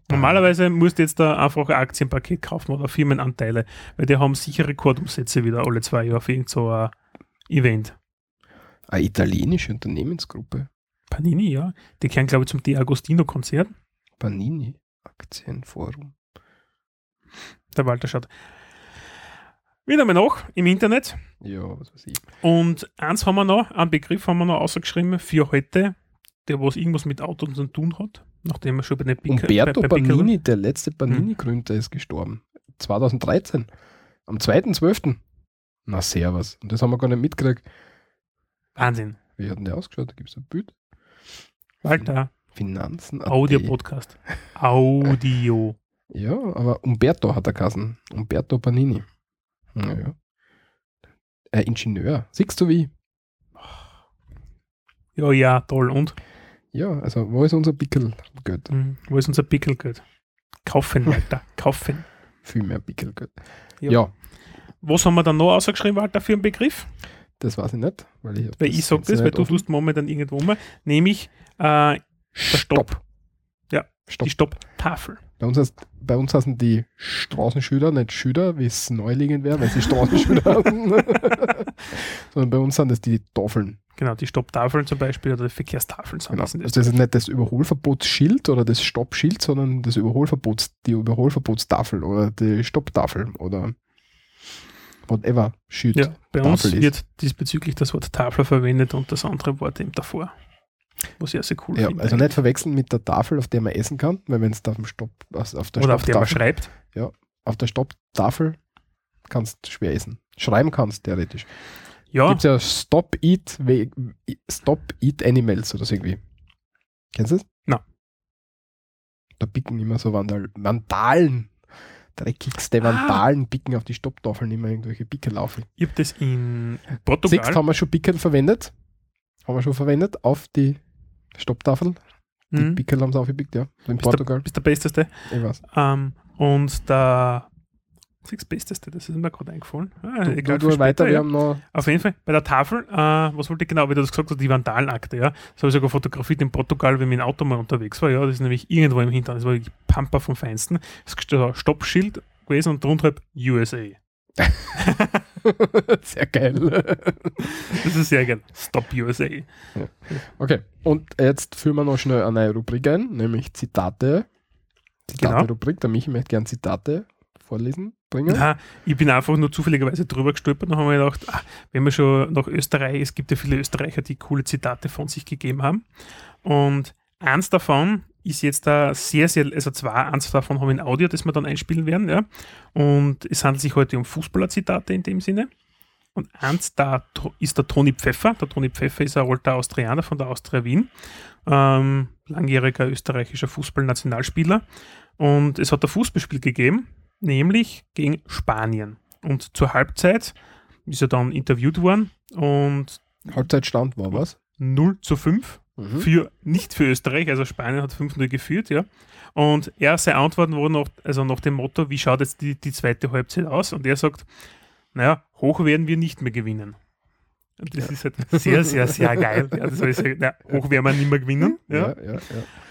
Normalerweise musst du jetzt da einfach ein Aktienpaket kaufen oder Firmenanteile, weil die haben sicher Rekordumsätze wieder alle zwei Jahre für irgend so ein Event. Eine italienische Unternehmensgruppe. Panini, ja. Die kehren, glaube ich, zum De Agostino-Konzert. Panini Aktienforum. Der Walter schaut. Wieder mal nach im Internet. Ja, was weiß ich. Und eins haben wir noch, einen Begriff haben wir noch ausgeschrieben für heute, der was irgendwas mit Autos zu tun hat, nachdem wir schon bei den Pickel- Umberto bei- bei Panini, der letzte Panini-Gründer, ist gestorben. 2013. Am 2.12. Na, servus. Und das haben wir gar nicht mitgekriegt. Wahnsinn. Wie hat denn der ausgeschaut? Da gibt es ein Bild. Walter, Finanzen. Audio-Podcast. Audio. Ja, aber Umberto hat er geheißen. Umberto Panini. Naja. Ein Ingenieur. Siehst du wie? Ja, ja, toll. Und Ja, also wo ist unser Pickelgeld? hm, wo ist unser Pickelgeld? Kaufen, Walter, kaufen. Viel mehr Pickelgeld. Ja. Ja. Was haben wir dann noch ausgeschrieben, Walter, für einen Begriff? das weiß ich nicht. Weil ich, Weil ich sage das, weil du offen. tust momentan irgendwo mal, nämlich äh, Stopp. Ja, Stopp. die Stopptafel. Bei uns, heißt, bei uns heißen die Straßenschüler nicht Schüler, wie es Neulingen wäre, wenn sie Straßenschüler heißen. Sondern bei uns sind das die Tafeln. Genau, die Stopptafeln zum Beispiel oder die Verkehrstafeln sind Genau. das. Also das ist nicht das Überholverbotsschild oder das Stoppschild, sondern das Überholverbots, die Überholverbotstafel oder die Stopptafel oder whatever Schild. Ja, bei uns Tafel ist. wird diesbezüglich das Wort Tafel verwendet und das andere Wort eben davor. Was auch sehr cool Ja, finde. also nicht verwechseln mit der Tafel, auf der man essen kann, weil wenn es auf dem Stopp, also auf der Oder auf der man Stopptafel, schreibt. auf der Stopptafel kannst du schwer essen. Schreiben kannst theoretisch. Ja, Gibt es ja Stop Eat, Stop Eat Animals oder so irgendwie. Kennst du das? Na. Da picken immer so Vandal Vandalen. Dreckigste Ah. Vandalen picken auf die Stopptafeln immer irgendwelche Pickel auf. ich habe das in Portugal. haben wir schon Pickel verwendet. Haben wir schon verwendet auf die Stopptafel. Die Mhm. Pickel haben sie aufgepickt, ja. In Bist Portugal. Bist der Besteste. Ich weiß. Ähm, und der das Besteste, das ist mir gerade eingefallen. Ah, Du, egal, du, du weiter, später, wir ja. haben noch. Auf jeden Fall, bei der Tafel, äh, was wollte ich genau, wie du das gesagt hast, die Vandalenakte, ja. Das habe ich sogar fotografiert in Portugal, wenn dem Auto mal unterwegs war, ja. Das ist nämlich irgendwo im Hintergrund, das war wirklich Pampa vom Feinsten. Es ist ein Stoppschild gewesen und drunter halt USA. Sehr geil. Das ist sehr geil. Stop USA. Okay, und jetzt führen wir noch schnell eine neue Rubrik ein, nämlich Zitate. Genau. Zitate-Rubrik. Der Michi möchte gerne Zitate vorlesen, bringen. Na, ich bin einfach nur zufälligerweise drüber gestolpert und habe mir gedacht, ah, wenn wir schon nach Österreich, es gibt ja viele Österreicher, die coole Zitate von sich gegeben haben. Und eins davon ist jetzt da sehr, sehr, also zwei, eins davon haben wir ein Audio, das wir dann einspielen werden, ja. Und es handelt sich heute um Fußballer-Zitate in dem Sinne. Und eins da ist der Toni Pfeffer. Der Toni Pfeffer ist ein alter Austrianer von der Austria Wien. Ähm, langjähriger österreichischer Fußballnationalspieler. Und es hat ein Fußballspiel gegeben, nämlich gegen Spanien. Und zur Halbzeit ist er dann interviewt worden und Halbzeitstand war was? 0 zu 5 Mhm. für, nicht für Österreich, also Spanien hat 5-0 geführt, ja. Und er, seine Antworten wurden noch, also nach dem Motto, wie schaut jetzt die, die zweite Halbzeit aus? Und er sagt, naja, hoch werden wir nicht mehr gewinnen. Und das ist halt sehr, sehr, sehr geil. Ja, das heißt, na, hoch werden wir nicht mehr gewinnen. Ja. Ja, ja, ja.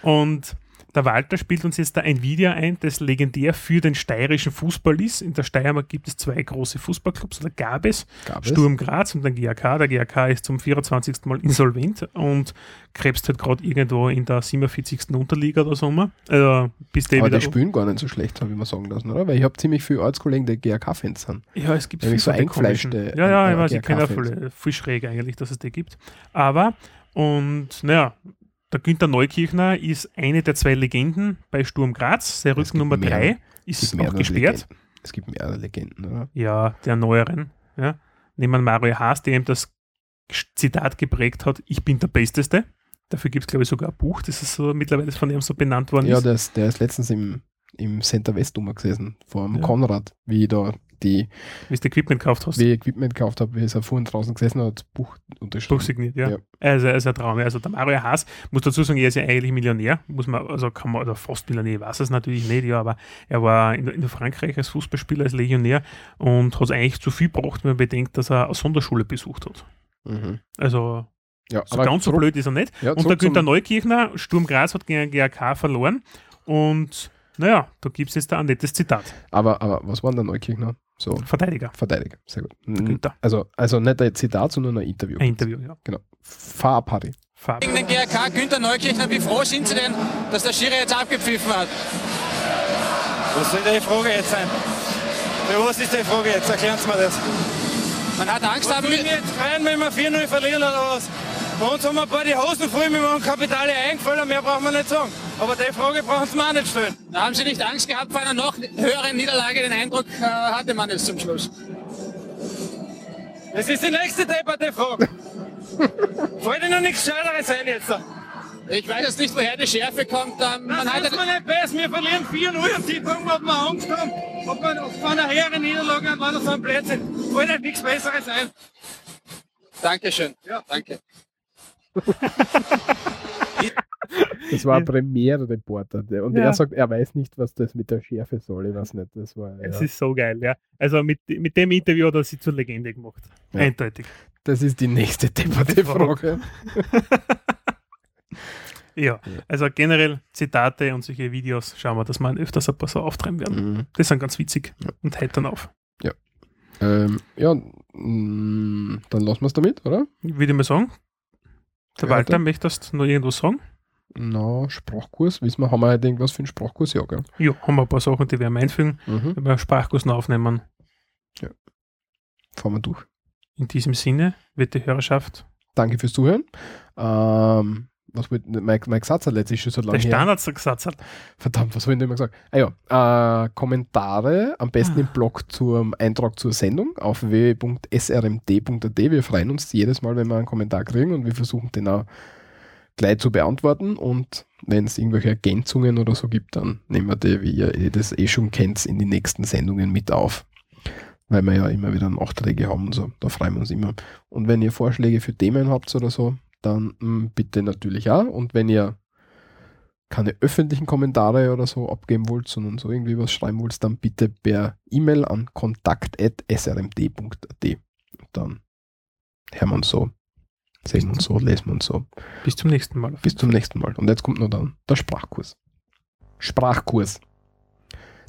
Und der Walter spielt uns jetzt da ein Video ein, das legendär für den steirischen Fußball ist. In der Steiermark gibt es zwei große Fußballclubs, oder gab es. Gab es. Sturm Graz und den GAK. Der GAK ist zum 24. Mal insolvent und krebst halt gerade irgendwo in der 47. Unterliga oder so. mal. Äh, bis der Aber die spielen gar nicht so schlecht, habe ich mal sagen lassen, oder? Weil ich habe ziemlich viele Ortskollegen, die GRK-Fans sind. Ja, es gibt Nämlich so eingefleischte, Ja, ja, ich weiß, ich kenne GRK-Fans. viele. Viel schräg eigentlich, dass es die gibt. Aber, und naja, der Günther Neukirchner ist eine der zwei Legenden bei Sturm Graz. Sein Es Rücken Nummer mehrere. drei Es ist gibt auch gesperrt. Legenden. Es gibt mehrere Legenden, oder? Ja, der neueren. Ja. Nehmen wir Mario Haas, der ihm das Zitat geprägt hat, ich bin der Besteste. Dafür gibt es, glaube ich, sogar ein Buch, das ist so mittlerweile von ihm so benannt worden Ja, ist. der ist, der ist letztens im, im Center West gesessen, vor dem Ja. Konrad, wie da die, Wie du Equipment gekauft hast. wie ich Equipment gekauft habe, wie ich vorhin draußen gesessen habe, das Buch unterschrieben. Durchsigniert, ja. Ja. Also, also ein Traum. Also der Mario Haas, muss dazu sagen, er ist ja eigentlich Millionär, muss man, also kann man, oder fast Millionär, weiß es natürlich nicht, ja, aber er war in, in Frankreich als Fußballspieler, als Legionär und hat eigentlich zu viel gebracht, wenn man bedenkt, dass er eine Sonderschule besucht hat. Mhm. Also Ja, so ganz so blöd ist er nicht. Ja, und der Günther Neukirchner, Sturm Graz hat gegen GAK verloren und naja, da gibt es jetzt ein nettes Zitat. Aber, aber was war denn der Neukirchner? So, Verteidiger, Verteidiger. Sehr gut. der Günther. Also, also nicht ein Zitat, sondern ein Interview. Ein Interview, ja. Genau. Fahr ab, Harry. Farbe. Gegen den GRK Günther Neukirchner, wie froh sind Sie denn, dass der Schiri jetzt abgepfiffen hat? Was soll die Frage jetzt sein? Für was ist die Frage jetzt? Erklären Sie mir das. Man hat Angst Was haben wir jetzt freuen, wenn wir 4-0 verlieren oder was? Bei uns haben wir ein paar die Hosen voll mit einem Kapitale eingefallen, mehr brauchen wir nicht sagen. Aber die Frage brauchen Sie mir auch nicht stellen. Da haben Sie nicht Angst gehabt vor einer noch höheren Niederlage? Den Eindruck äh, hatte man jetzt zum Schluss. Das ist die nächste depperte Frage. Ihnen noch nichts Scheideres ein jetzt? Ich weiß jetzt nicht, woher die Schärfe kommt. Ähm, man Das hat ist mir nicht besser. Wir verlieren 4-0 und Sie fragen, ob wir Angst haben. Ob wir vor einer höheren Niederlage an so einem Blödsinn. Fällt Ihnen nichts Besseres ein. Dankeschön. Ja. Danke. Das war ein Premiere-Reporter. Und Ja. er sagt, er weiß nicht, was das mit der Schärfe soll. Ich weiß nicht. Das war, Es ja. ist so geil, ja. Also mit, mit dem Interview hat er sie zur Legende gemacht. Ja. Eindeutig. das ist die nächste depperte Frage. Ja, also generell Zitate und solche Videos schauen wir, dass wir öfters ein paar so auftreiben werden. Mhm. Das sind ganz witzig Ja. und heitern auf. Ähm, ja, mh, dann lassen wir es damit, oder? Würde ich mal sagen. Der Ja, Walter, möchtest du noch irgendwas sagen? Na, Sprachkurs. Wissen wir, haben wir heute irgendwas für einen Sprachkurs? Ja, gell? Ja, haben wir ein paar Sachen, die werden wir einfügen, Mhm. wenn wir einen Sprachkurs noch aufnehmen. Fahren wir durch. In diesem Sinne wird die Hörerschaft, Danke fürs Zuhören. Ähm, was wollte Mike, Mike Satz hat letztlich schon so lange der her. Standardsatz hat. Verdammt, was habe ich denn immer gesagt? Ah ja, äh, Kommentare am besten im Blog zum Eintrag zur Sendung auf www.srmd.at. Wir freuen uns jedes Mal, wenn wir einen Kommentar kriegen und wir versuchen den auch gleich zu beantworten. Und wenn es irgendwelche Ergänzungen oder so gibt, dann nehmen wir die, wie ihr eh das eh schon kennt, in die nächsten Sendungen mit auf. Weil wir ja immer wieder Nachträge haben und so. Da freuen wir uns immer. Und wenn ihr Vorschläge für Themen habt oder so, dann mh, bitte natürlich auch. Und wenn ihr keine öffentlichen Kommentare oder so abgeben wollt, sondern so irgendwie was schreiben wollt, dann bitte per E-Mail an kontakt.srmd.at. Dann hören wir uns so, sehen uns so, lesen wir uns so. Bis zum nächsten Mal. Bis zum nächsten Mal. Und jetzt kommt noch dann der Sprachkurs. Sprachkurs.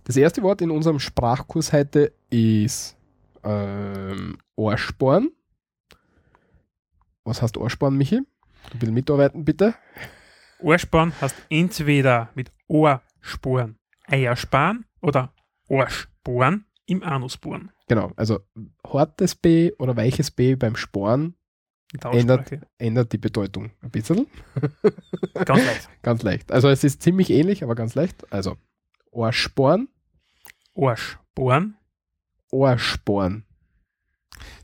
Das erste Wort in unserem Sprachkurs heute ist ähm, Ohrsporn. Was heißt Ohrsporn, Michi? Ein bisschen mitarbeiten, bitte. Ohrsporn heißt entweder mit Ohrsporen Eiersparen oder Ohrsporen im Anusbohren. Genau, also hartes B oder weiches B beim Sporn Ändert. Ändert die Bedeutung ein bisschen. Ganz leicht. Ganz leicht. Also es ist ziemlich ähnlich, aber ganz leicht. Also Ohrsporn, Ohrsporen. Ohrsporn.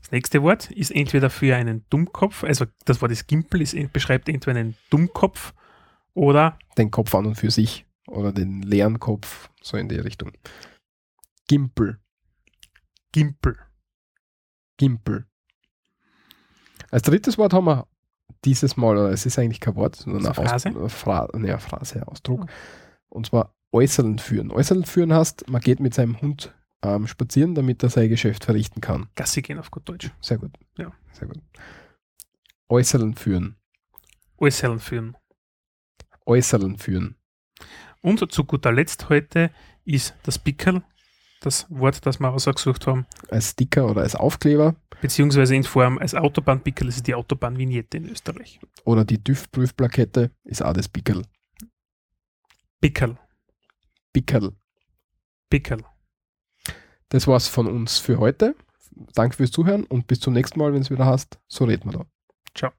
Das nächste Wort ist entweder für einen Dummkopf, also das Wort ist Gimpel, ist, beschreibt entweder einen Dummkopf oder Den Kopf an und für sich. Oder den leeren Kopf, so in die Richtung. Gimpel. Gimpel. Gimpel. Als drittes Wort haben wir dieses Mal, oder es ist eigentlich kein Wort, sondern eine eine Phrase? Aus, nee, eine Phrase, Ausdruck. Und zwar äußerlen führen. Äußerlen führen heißt, man geht mit seinem Hund ähm, spazieren, damit er sein Geschäft verrichten kann. Gassi gehen auf gut Deutsch. Sehr gut. Ja. Sehr gut. Äußerlen führen. Äußerlen führen. Äußerlen führen. Und zu guter Letzt heute ist das Pickel, das Wort, das wir ausgesucht haben, Als Sticker oder als Aufkleber beziehungsweise in Form als Autobahnpickel, das ist die Autobahnvignette in Österreich. oder die TÜV-Prüfplakette ist auch das Pickel. Pickel. Pickel. Pickel. Das war's von uns für heute. Danke fürs Zuhören und bis zum nächsten Mal, wenn es wieder hast. So reden wir da. Ciao.